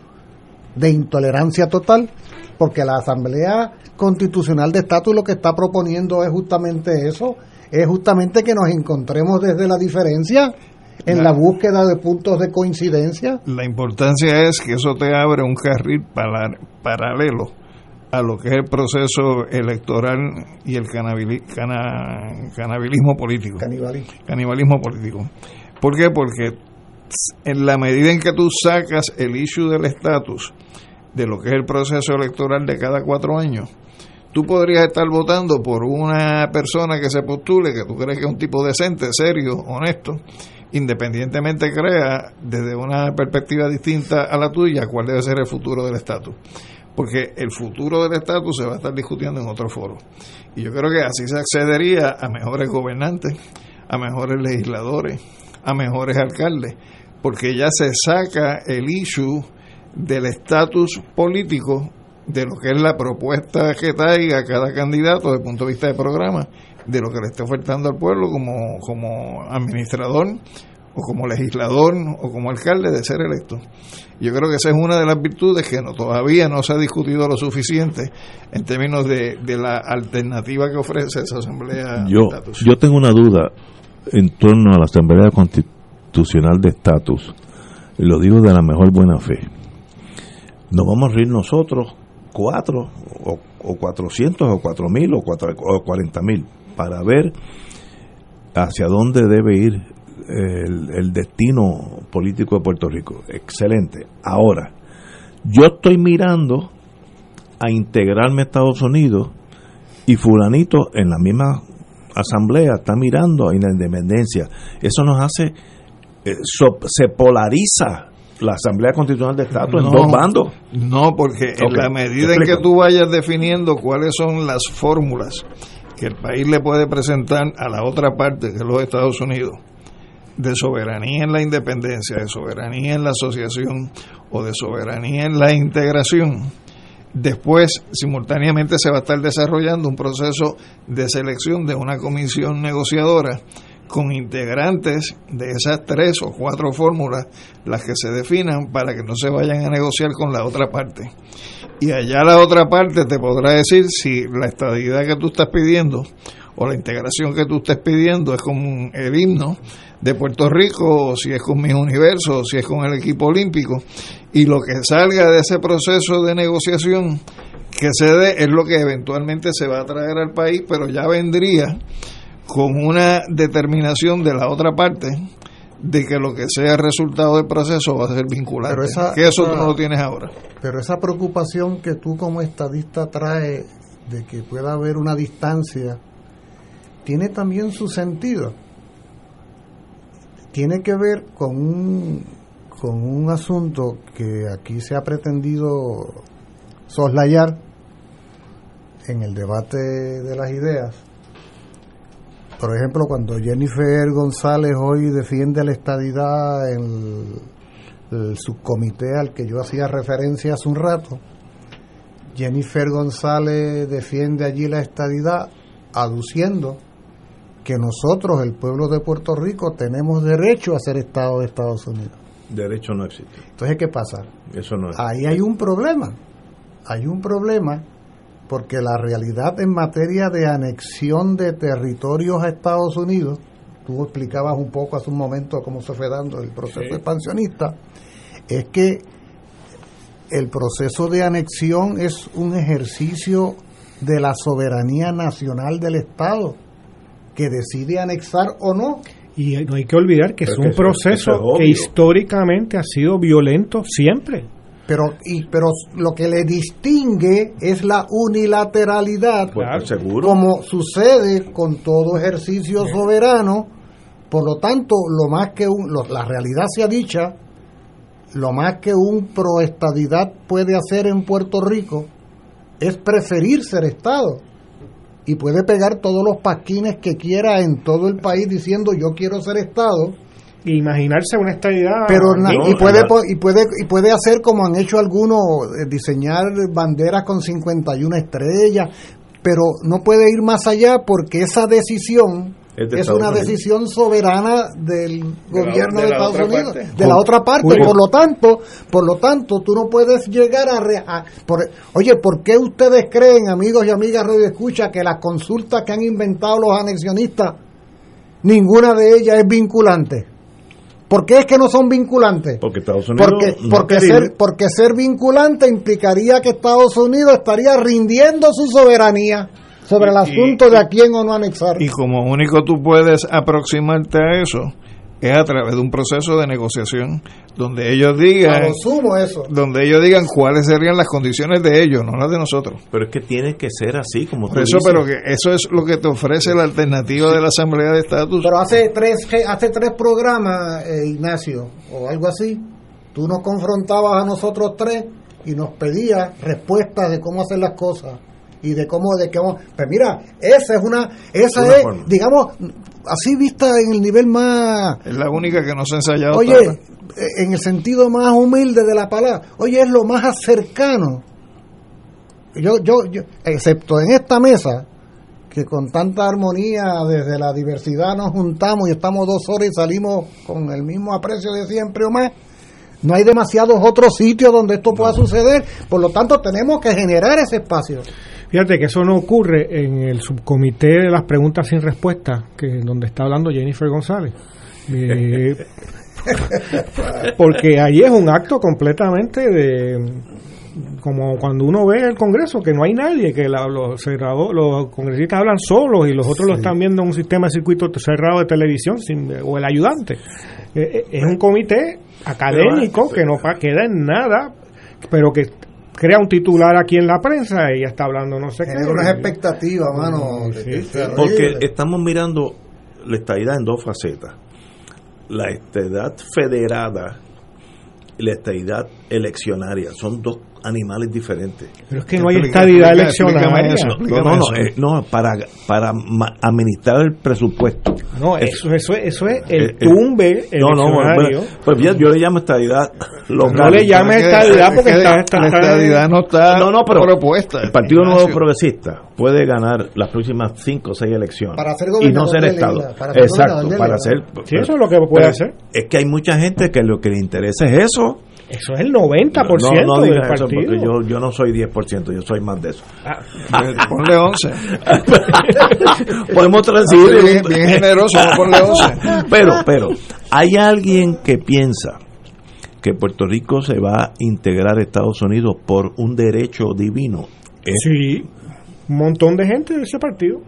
de intolerancia total? Porque la Asamblea Constitucional de Estatus lo que está proponiendo es justamente eso, es justamente que nos encontremos desde la diferencia en la, búsqueda de puntos de coincidencia. La importancia es que eso te abre un carril paralelo a lo que es el proceso electoral y el canibalismo político. Canibalismo. Canibalismo político. ¿Por qué? Porque en la medida en que tú sacas el issue del estatus de lo que es el proceso electoral de cada cuatro años, tú podrías estar votando por una persona que se postule, que tú crees que es un tipo decente, serio, honesto, independientemente crea desde una perspectiva distinta a la tuya cuál debe ser el futuro del estatus. Porque el futuro del estatus se va a estar discutiendo en otro foro. Y yo creo que así se accedería a mejores gobernantes, a mejores legisladores, a mejores alcaldes, porque ya se saca el issue del estatus político de lo que es la propuesta que traiga cada candidato desde el punto de vista de programa, de lo que le esté ofertando al pueblo como, como administrador o como legislador o como alcalde de ser electo. Yo creo que esa es una de las virtudes que no, todavía no se ha discutido lo suficiente en términos de, la alternativa que ofrece esa Asamblea yo, de Estatus. Yo tengo una duda en torno a la Asamblea Constitucional de Estatus, lo digo de la mejor buena fe. Nos vamos a reír nosotros cuatro o, o 400 o cuatro mil o, 40 mil para ver hacia dónde debe ir el, el, destino político de Puerto Rico. Excelente. Ahora, yo estoy mirando a integrarme a Estados Unidos y fulanito en la misma asamblea está mirando a la independencia. Eso nos hace, eh, se polariza la Asamblea Constitucional de Estatus en dos bandos. No, porque en la medida en que tú vayas definiendo cuáles son las fórmulas que el país le puede presentar a la otra parte, que es los Estados Unidos, de soberanía en la independencia, de soberanía en la asociación o de soberanía en la integración, después simultáneamente se va a estar desarrollando un proceso de selección de una comisión negociadora con integrantes de esas tres o cuatro fórmulas, las que se definan para que no se vayan a negociar con la otra parte. Y allá la otra parte te podrá decir si la estabilidad que tú estás pidiendo o la integración que tú estés pidiendo es con el himno de Puerto Rico, o si es con mis universos, o si es con el equipo olímpico. Y lo que salga de ese proceso de negociación que se dé es lo que eventualmente se va a traer al país, pero ya vendría con una determinación de la otra parte de que lo que sea el resultado del proceso va a ser vinculante. que eso tú no lo tienes ahora. Pero esa preocupación que tú como estadista trae de que pueda haber una distancia, tiene también su sentido. Tiene que ver con un, con un asunto que aquí se ha pretendido soslayar en el debate de las ideas, por ejemplo, cuando Jennifer González hoy defiende la estadidad en el subcomité al que yo hacía referencia hace un rato, Jennifer González defiende allí la estadidad aduciendo que nosotros, el pueblo de Puerto Rico, tenemos derecho a ser Estado de Estados Unidos. Derecho no existe. Entonces, ¿qué pasa? Eso no es. Ahí hay un problema. Hay un problema porque la realidad en materia de anexión de territorios a Estados Unidos, tú explicabas un poco hace un momento cómo se fue dando el proceso expansionista, es que el proceso de anexión es un ejercicio de la soberanía nacional del Estado que decide anexar o no. Y no hay que olvidar que es un proceso que históricamente ha sido violento siempre. Pero, y, pero lo que le distingue es la unilateralidad, como sucede con todo ejercicio soberano. Por lo tanto, lo más que un, la realidad sea dicha, lo más que un proestadidad puede hacer en Puerto Rico es preferir ser Estado. Y puede pegar todos los pasquines que quiera en todo el país diciendo yo quiero ser Estado. E imaginarse una estadidad. Pero y, puede, y, puede, y puede hacer como han hecho algunos, eh, diseñar banderas con 51 estrellas, pero no puede ir más allá porque esa decisión es, una decisión soberana del gobierno de, Estados Unidos, de la otra parte. Por lo tanto, por lo tanto, tú no puedes llegar a, oye, ¿por qué ustedes creen, amigos y amigas Radio Escucha, que las consultas que han inventado los anexionistas, ninguna de ellas es vinculante? ¿Por qué es que no son vinculantes? Porque Estados Unidos porque, porque ser porque ser vinculante implicaría que Estados Unidos estaría rindiendo su soberanía sobre el asunto de a quién o no anexar. Y como único tú puedes aproximarte a eso es a través de un proceso de negociación donde ellos digan eso. donde ellos digan cuáles serían las condiciones de ellos, no las de nosotros. Pero es que tiene que ser así como Por eso, pero que eso es lo que te ofrece la alternativa de la Asamblea de Estatus. Pero hace tres hace tres programas, eh, Ignacio, o algo así, tú nos confrontabas a nosotros tres y nos pedías respuestas de cómo hacer las cosas y de cómo, de que Pues mira, esa es una, esa es, digamos, así vista en el nivel más... Es la única que no se ha ensayado. Oye, en el sentido más humilde de la palabra, oye, es lo más cercano. Yo, yo, yo, excepto en esta mesa, que con tanta armonía desde la diversidad nos juntamos y estamos dos horas y salimos con el mismo aprecio de siempre o más, no hay demasiados otros sitios donde esto pueda suceder, por lo tanto tenemos que generar ese espacio. Fíjate que eso no ocurre en el subcomité de las preguntas sin respuesta, que donde está hablando Jennifer González. Eh, porque ahí es un acto completamente de como cuando uno ve el Congreso que no hay nadie, que los, los congresistas hablan solos y los otros lo están viendo en un sistema de circuito cerrado de televisión sin, o el ayudante. Eh, eh, es un comité académico que no queda en nada, pero que crea un titular aquí en la prensa y ya está hablando no sé qué. Es una expectativa, mano. porque estamos mirando la estadidad en dos facetas. La estadidad federada y la estadidad eleccionaria. Son dos animales diferentes. Pero es que no hay estadidad eleccionaria. No, no, no, eh, no, para, para administrar el presupuesto. No, eso, eso, eso es el tumbe no, no, pues bien, yo le llamo estadidad local. No le llame estadidad porque está, la estadidad no está no, no, pero propuesta. El Partido Nuevo Progresista puede ganar las próximas cinco o seis elecciones para y no ser Estado. Exacto, para ser... Sí, eso es lo que puede hacer. Es que hay mucha gente que lo que le interesa es eso eso es el 90% no, no del partido. Eso yo, yo no soy 10%, yo soy más de eso. Ah, ponle 11. Podemos transigir. Bien, bien, generoso, ponle 11. Pero, pero, hay alguien que piensa que Puerto Rico se va a integrar a Estados Unidos por un derecho divino. Sí, un montón de gente de ese partido.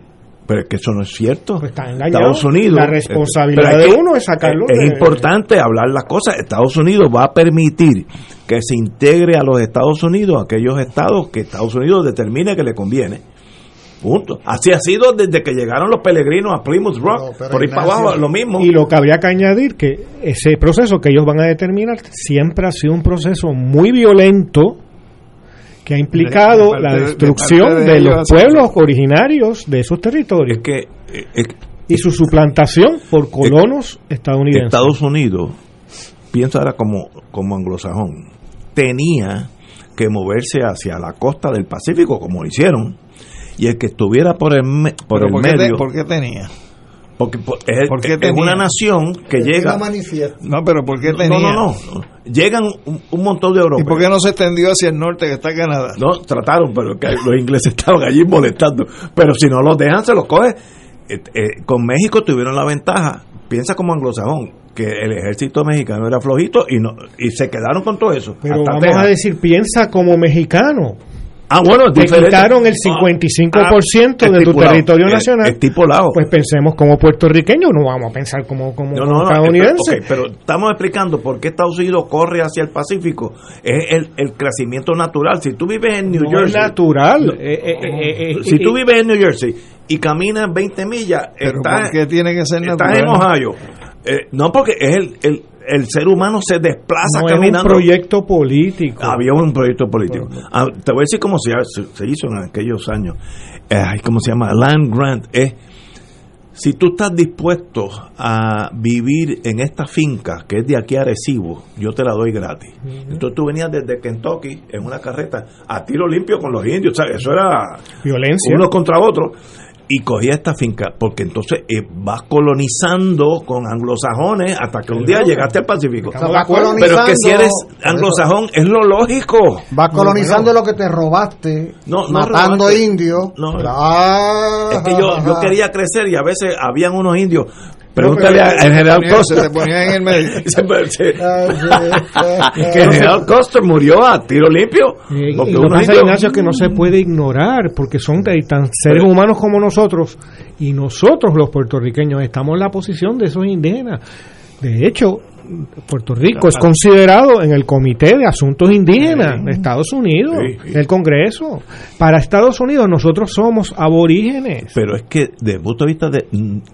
Pero es que eso no es cierto. Pues Estados Unidos. La responsabilidad de uno es sacarlo. Es, importante hablar las cosas. Estados Unidos va a permitir que se integre a los Estados Unidos, aquellos estados que Estados Unidos determine que le conviene. Punto. Así ha sido desde que llegaron los peregrinos a Plymouth Rock. por ahí para abajo, lo mismo. Y lo que habría que añadir que ese proceso que ellos van a determinar siempre ha sido un proceso muy violento que ha implicado la destrucción de, los pueblos originarios de esos territorios. que, y su suplantación por colonos estadounidenses. Estados Unidos pienso ahora como, como anglosajón, tenía que moverse hacia la costa del Pacífico, como lo hicieron, y el que estuviera por el, por el medio... ¿Por qué tenía? Porque es, una nación que llega. No, pero ¿por qué tenía? No, no, no. Llegan un, montón de europeos. ¿Y por qué no se extendió hacia el norte que está Canadá? No, trataron, pero los ingleses estaban allí molestando. Pero si no los dejan, se los coge. Eh, eh, con México tuvieron la ventaja. Piensa como anglosajón que el ejército mexicano era flojito y no y se quedaron con todo eso. Pero vamos a decir, piensa como mexicano. Ah, bueno, te quitaron el 55% ah, de tu territorio nacional. Estipulado. Pues pensemos como puertorriqueños, no vamos a pensar como, como, estadounidenses. pero estamos explicando por qué Estados Unidos corre hacia el Pacífico. Es el, el crecimiento natural. Si tú vives en New Jersey. Es natural. Eh, eh, eh, si tú vives en New Jersey y caminas 20 millas, estás, tiene que ser estás en Ohio. no, porque es el, el el ser humano se desplaza no caminando. Un proyecto político. Había un proyecto político. Ah, te voy a decir cómo se, se hizo en aquellos años. ¿Cómo se llama? Land Grant. Es si tú estás dispuesto a vivir en esta finca que es de aquí a Arecibo, yo te la doy gratis. Entonces tú venías desde Kentucky en una carreta a tiro limpio con los indios. O sea, eso era violencia. Uno contra otro y cogía esta finca, porque entonces eh, vas colonizando con anglosajones hasta que un día llegaste al Pacífico. Pero es que si eres anglosajón es lo lógico. Vas colonizando lo que te robaste, matando indios. es que yo, yo quería crecer y a veces habían unos indios Pregúntale al general Costa. Se ponía en el medio. que el general Costa murió a tiro limpio. Y, porque lo pasa, Ignacio, que no se puede ignorar, porque son tan seres humanos como nosotros, y nosotros los puertorriqueños estamos en la posición de esos indígenas. De hecho, Puerto Rico es considerado en el Comité de Asuntos Indígenas de Estados Unidos, el Congreso. Para Estados Unidos nosotros somos aborígenes. Pero es que desde el punto de vista de,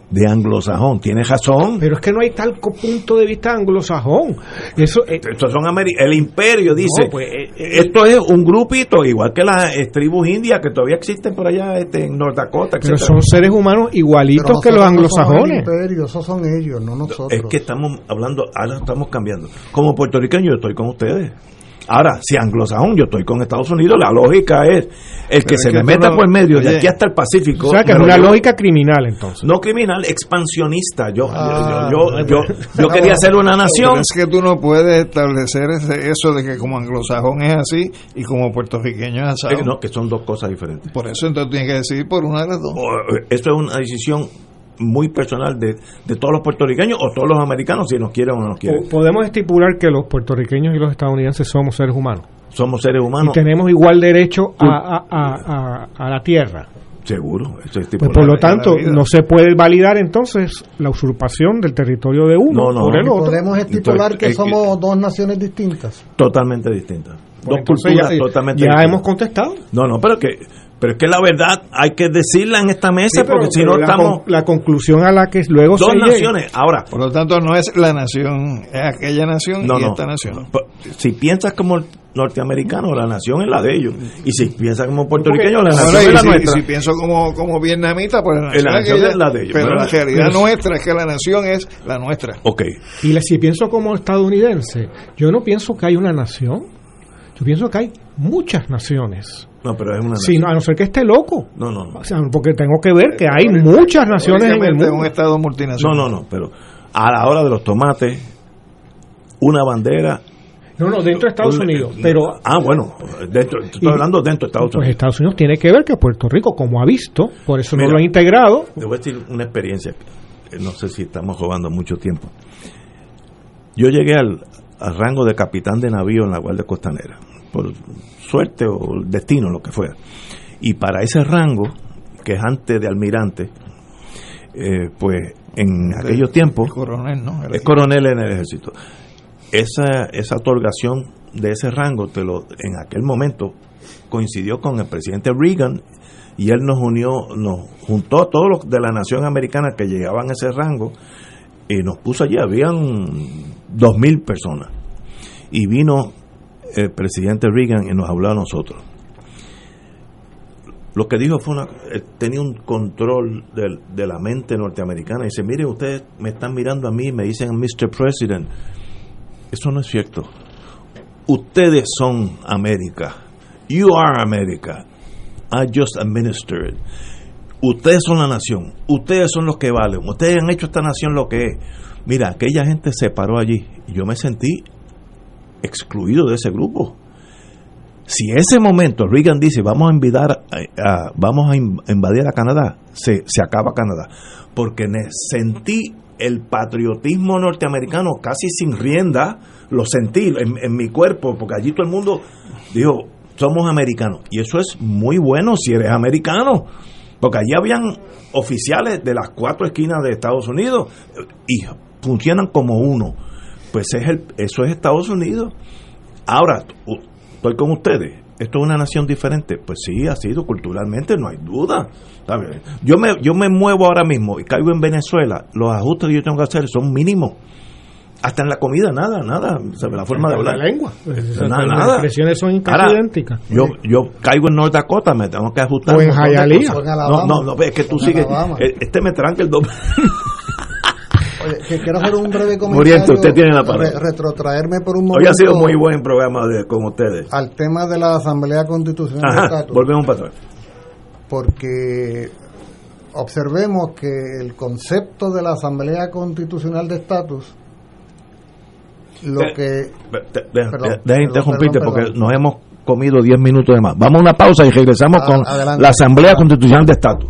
de anglosajón, tiene razón. Pero es que no hay tal punto de vista anglosajón. Eso, eh, Estos son el imperio dice, pues, eh, eh, esto es un grupito, igual que las tribus indias que todavía existen por allá este, en North Dakota. Pero son seres humanos igualitos que los anglosajones. esos son ellos, no nosotros. Es que estamos hablando ahora estamos cambiando. Como puertorriqueño yo estoy con ustedes. Ahora, si anglosajón, yo estoy con Estados Unidos, la lógica es el que se me meta por medio de aquí hasta el Pacífico. O sea, que es una lógica criminal entonces. No criminal, expansionista. Yo yo, yo, ah, yo, yo, quería ser una nación. es que tú no puedes establecer eso de que como anglosajón es así y como puertorriqueño es así. no, que son dos cosas diferentes. Por eso entonces tienes que decidir por una de las dos. Eso es una decisión muy personal de, de, todos los puertorriqueños o todos los americanos, si nos quieren o no nos quieren. Podemos estipular que los puertorriqueños y los estadounidenses somos seres humanos. Somos seres humanos. Y tenemos igual derecho a, a, a, la tierra. Seguro. Pues por lo tanto, no se puede validar entonces la usurpación del territorio de uno por el otro. Podemos estipular que somos dos naciones distintas. Totalmente distintas. dos culturas totalmente ya hemos contestado. No, no, pero que pero es que la verdad hay que decirla en esta mesa porque si no estamos la conclusión a la que luego dos naciones. Ahora por lo tanto no es la nación es aquella nación y esta nación. Si piensas como norteamericano la nación es la de ellos. Y si piensas como puertorriqueño la nación es la si, nuestra. y si pienso como como vietnamita pues la nación, es, la de ellos pero la realidad nuestra es que la nación es la nuestra. Ok. y si pienso como estadounidense yo no pienso que hay una nación. Yo pienso que hay muchas naciones no, pero es una nación. a no ser que esté loco. No, no, no. O sea, porque tengo que ver que hay muchas naciones en el mundo. un estado multinacional. No, no, no, pero a la hora de los tomates, una bandera no, no, dentro de Estados Unidos. Pero, ah, bueno, dentro, estoy hablando dentro de Estados pues Unidos. Pues Estados Unidos tiene que ver que Puerto Rico, como ha visto, por eso no lo ha integrado. Te voy a decir una experiencia, no sé si estamos robando mucho tiempo. Yo llegué al, al rango de capitán de navío en la Guardia Costanera, por suerte o destino, lo que fuera. Y para ese rango, que es antes de almirante, eh, pues en aquellos tiempos... Es coronel, ¿no? Es coronel en el ejército. Esa, esa otorgación de ese rango, te lo, en aquel momento, coincidió con el presidente Reagan y él nos unió, nos juntó a todos los de la nación americana que llegaban a ese rango y nos puso allí, habían dos mil personas. Y vino el presidente Reagan y nos habló a nosotros. Lo que dijo fue una, eh, tenía un control de, de la mente norteamericana. Y dice, mire, ustedes me están mirando a mí, me dicen Mr. President. Eso no es cierto. Ustedes son América. You are America. I just administered. Ustedes son la nación. Ustedes son los que valen. Ustedes han hecho esta nación lo que es. Mira, aquella gente se paró allí yo me sentí excluido de ese grupo. Si ese momento Reagan dice vamos a invadir a, vamos a invadir a Canadá, se, se acaba Canadá. Porque sentí el patriotismo norteamericano casi sin rienda, lo sentí en, mi cuerpo, porque allí todo el mundo dijo, somos americanos. Y eso es muy bueno si eres americano, porque allí habían oficiales de las cuatro esquinas de Estados Unidos y funcionan como uno. Pues es el, eso es Estados Unidos. Ahora, estoy con ustedes. Esto es una nación diferente. Pues sí, ha sido culturalmente, no hay duda. Yo me, yo me muevo ahora mismo y caigo en Venezuela. Los ajustes que yo tengo que hacer son mínimos. Hasta en la comida, nada, nada. La forma de hablar. La lengua. Las expresiones son idénticas. Yo, yo caigo en North Dakota, me tengo que ajustar. O en Hialeah. No, no, no, es que tú sigues. Este me tranca el doble. Oye, quiero hacer un breve comentario. usted tiene la palabra. retrotraerme por un momento. Hoy ha sido muy buen programa de, con ustedes. Al tema de la Asamblea Constitucional de Estatus. Volvemos para atrás. Porque observemos que el concepto de la Asamblea Constitucional de Estatus lo que deja interrumpirte porque nos hemos comido 10 minutos de más. Vamos a una pausa y regresamos ah, con la Asamblea Constitucional de Estatus.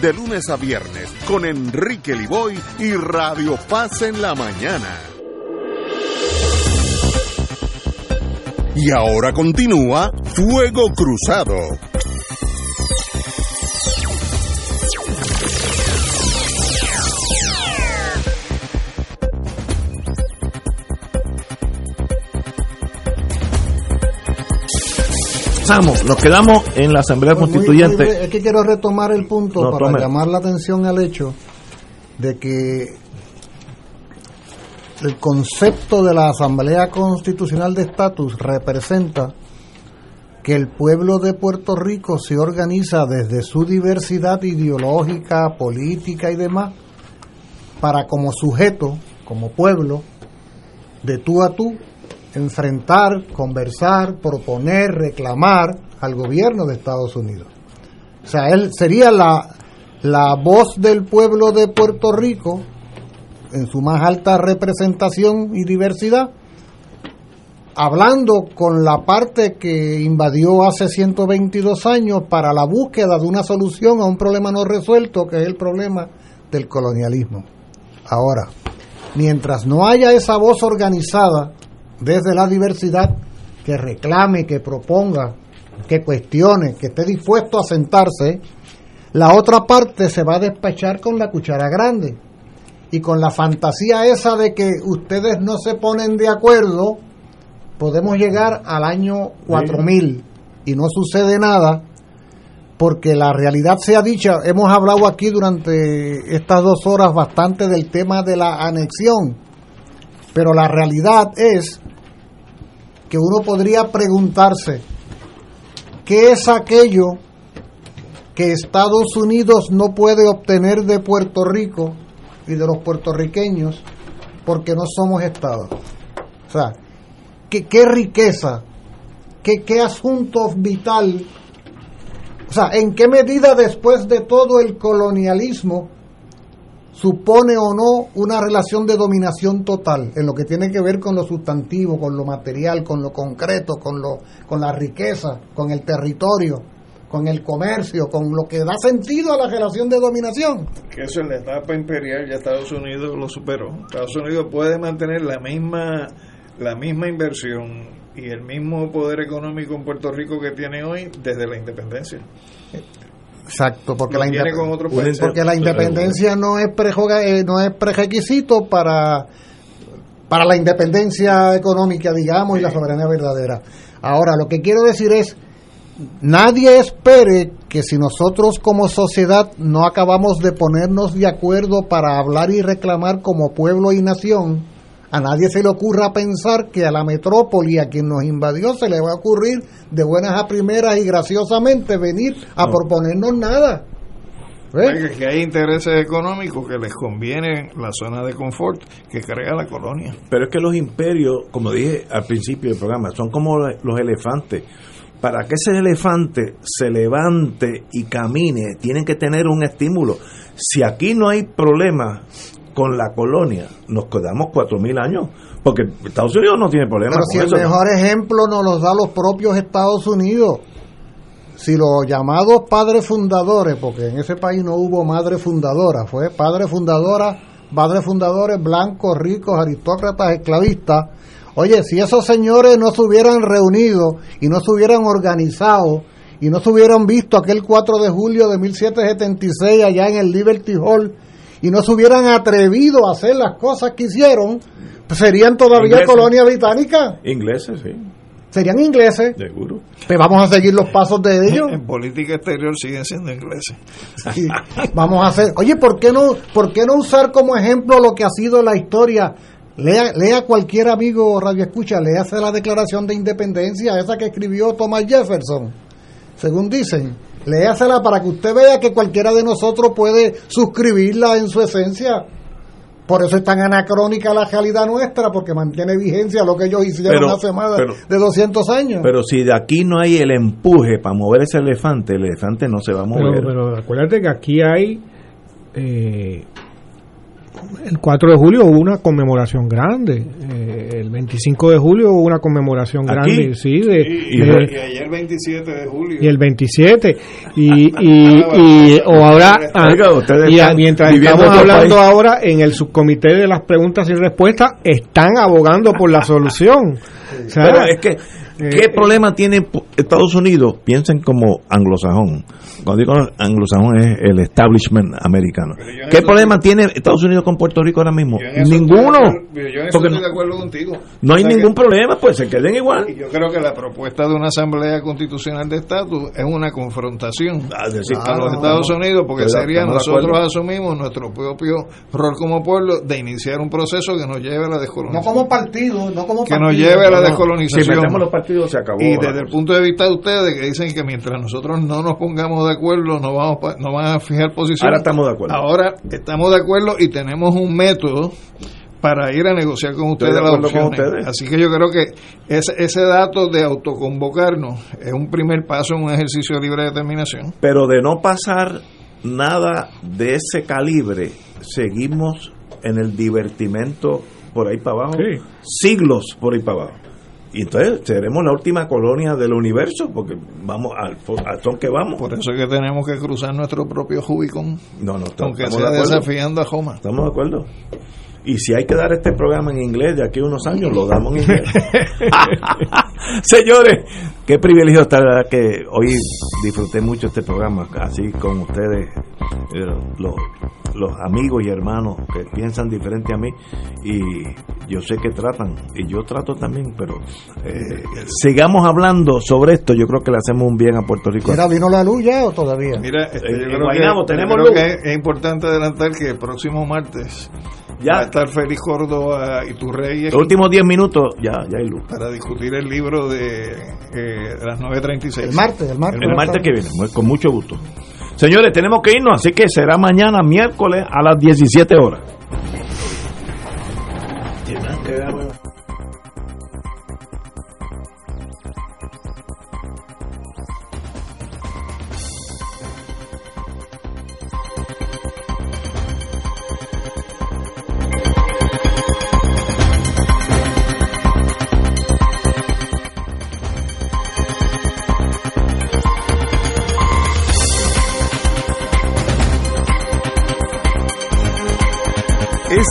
de lunes a viernes con Enrique Liboy y Radio Paz en la mañana. Y ahora continúa Fuego Cruzado. Nos quedamos en la Asamblea Constituyente. es que quiero retomar el punto para llamar la atención al hecho de que el concepto de la Asamblea Constitucional de Estatus representa que el pueblo de Puerto Rico se organiza desde su diversidad ideológica, política y demás, para como sujeto, como pueblo, de tú a tú, enfrentar, conversar, proponer, reclamar al gobierno de Estados Unidos. O sea, él sería la, la voz del pueblo de Puerto Rico en su más alta representación y diversidad, hablando con la parte que invadió hace 122 años para la búsqueda de una solución a un problema no resuelto, que es el problema del colonialismo. Ahora, mientras no haya esa voz organizada desde la diversidad que reclame, que proponga, que cuestione, que esté dispuesto a sentarse, la otra parte se va a despachar con la cuchara grande. Y con la fantasía esa de que ustedes no se ponen de acuerdo, podemos llegar al año 4000 y no sucede nada porque la realidad sea dicha, hemos hablado aquí durante estas dos horas bastante del tema de la anexión, pero la realidad es que uno podría preguntarse, ¿qué es aquello que Estados Unidos no puede obtener de Puerto Rico y de los puertorriqueños porque no somos Estado? O sea, ¿qué, qué riqueza, qué, qué asunto vital o sea, ¿en qué medida después de todo el colonialismo supone o no una relación de dominación total en lo que tiene que ver con lo sustantivo, con lo material, con lo concreto, con, lo, con la riqueza, con el territorio, con el comercio, con lo que da sentido a la relación de dominación? Que eso en la etapa imperial ya Estados Unidos lo superó. Estados Unidos puede mantener la misma, la misma inversión y el mismo poder económico en Puerto Rico que tiene hoy desde la independencia. Exacto, porque, la, porque la independencia no es, eh, no es prerequisito para, para la independencia económica, digamos, y la soberanía verdadera. Ahora, lo que quiero decir es, nadie espere que si nosotros como sociedad no acabamos de ponernos de acuerdo para hablar y reclamar como pueblo y nación, a nadie se le ocurra pensar que a la metrópoli, a quien nos invadió, se le va a ocurrir de buenas a primeras y graciosamente venir a proponernos nada. Que hay intereses económicos que les conviene la zona de confort que crea la colonia. Pero es que los imperios, como dije al principio del programa, son como los elefantes. Para que ese elefante se levante y camine, tienen que tener un estímulo. Si aquí no hay problema con la colonia. Nos quedamos cuatro mil años porque Estados Unidos no tiene problema pero si el mejor ejemplo nos lo da los propios Estados Unidos si los llamados padres fundadores porque en ese país no hubo madre fundadora fue padre fundadora padres fundadores blancos ricos aristócratas esclavistas. Oye si esos señores no se hubieran reunido y no se hubieran organizado y no se hubieran visto aquel 4 de julio de 1776 allá en el Liberty Hall y no se hubieran atrevido a hacer las cosas que hicieron, pues serían todavía colonia británica. Ingleses, sí. Serían ingleses. Seguro. Pues vamos a seguir los pasos de ellos. En política exterior siguen siendo ingleses. Vamos a hacer. Oye, ¿por qué no, por qué no usar como ejemplo lo que ha sido la historia? Lea, lea cualquier amigo radio escucha, hace la declaración de independencia, esa que escribió Thomas Jefferson, según dicen Léasela para que usted vea que cualquiera de nosotros puede suscribirla en su esencia. Por eso es tan anacrónica la realidad nuestra, porque mantiene vigencia lo que ellos hicieron hace más de 200 años. Pero si de aquí no hay el empuje para mover ese elefante, el elefante no se va a mover. Pero, acuérdate que aquí hay eh, el 4 de julio hubo una conmemoración grande. Eh, el 25 de julio hubo una conmemoración grande. Sí, de, y, ayer el 27 de julio. Y el 27. Y, y, o ahora. Ah, y mientras estamos hablando ahora en el subcomité de las preguntas y respuestas, están abogando por la solución. Pero es que ¿Qué eh, problema tiene Estados Unidos? Piensen como anglosajón. Cuando digo anglosajón es el establishment americano. ¿Qué problema tiene Estados Unidos con Puerto Rico ahora mismo? Ninguno. yo estoy de acuerdo contigo. No hay ningún problema, pues se queden igual. Yo creo que la propuesta de una asamblea constitucional de estatus es una confrontación ah, a los Estados Unidos, porque sería nosotros asumimos nuestro propio rol como pueblo de iniciar un proceso que nos lleve a la descolonización. No como partido, no como Que nos lleve a la descolonización. los se acabó. Y desde el punto de vista de ustedes, que dicen que mientras nosotros no nos pongamos de acuerdo, no, vamos no van a fijar posición. Ahora estamos de acuerdo. Ahora estamos de acuerdo y tenemos un método para ir a negociar con ustedes las opciones. Así que yo creo que ese, ese dato de autoconvocarnos es un primer paso en un ejercicio de libre determinación. Pero de no pasar nada de ese calibre, seguimos en el divertimento por ahí para abajo, siglos por ahí para abajo. Y entonces seremos la última colonia del universo, porque vamos al, al son que vamos. Por eso es que tenemos que cruzar nuestro propio Jubicón. No, no, estamos, aunque sea desafiando a Joma. Estamos de acuerdo. Y si hay que dar este programa en inglés de aquí a unos años, lo damos en inglés. Señores, qué privilegio estar que hoy disfruté mucho este programa, así con ustedes, eh, los, los amigos y hermanos que piensan diferente a mí. Y yo sé que tratan, y yo trato también, pero eh, sigamos hablando sobre esto. Yo creo que le hacemos un bien a Puerto Rico. ¿Mira, vino la luz ya o todavía? Mira, este, yo tenemos luz. es importante adelantar que el próximo martes ya. Va a estar Félix Córdoba y tu rey. Los últimos 10 minutos ya, ya hay luz. Para discutir el libro de, eh, las 9.36. El martes, el martes. El martes que viene, con mucho gusto. Señores, tenemos que irnos, así que será mañana miércoles a las 17 horas.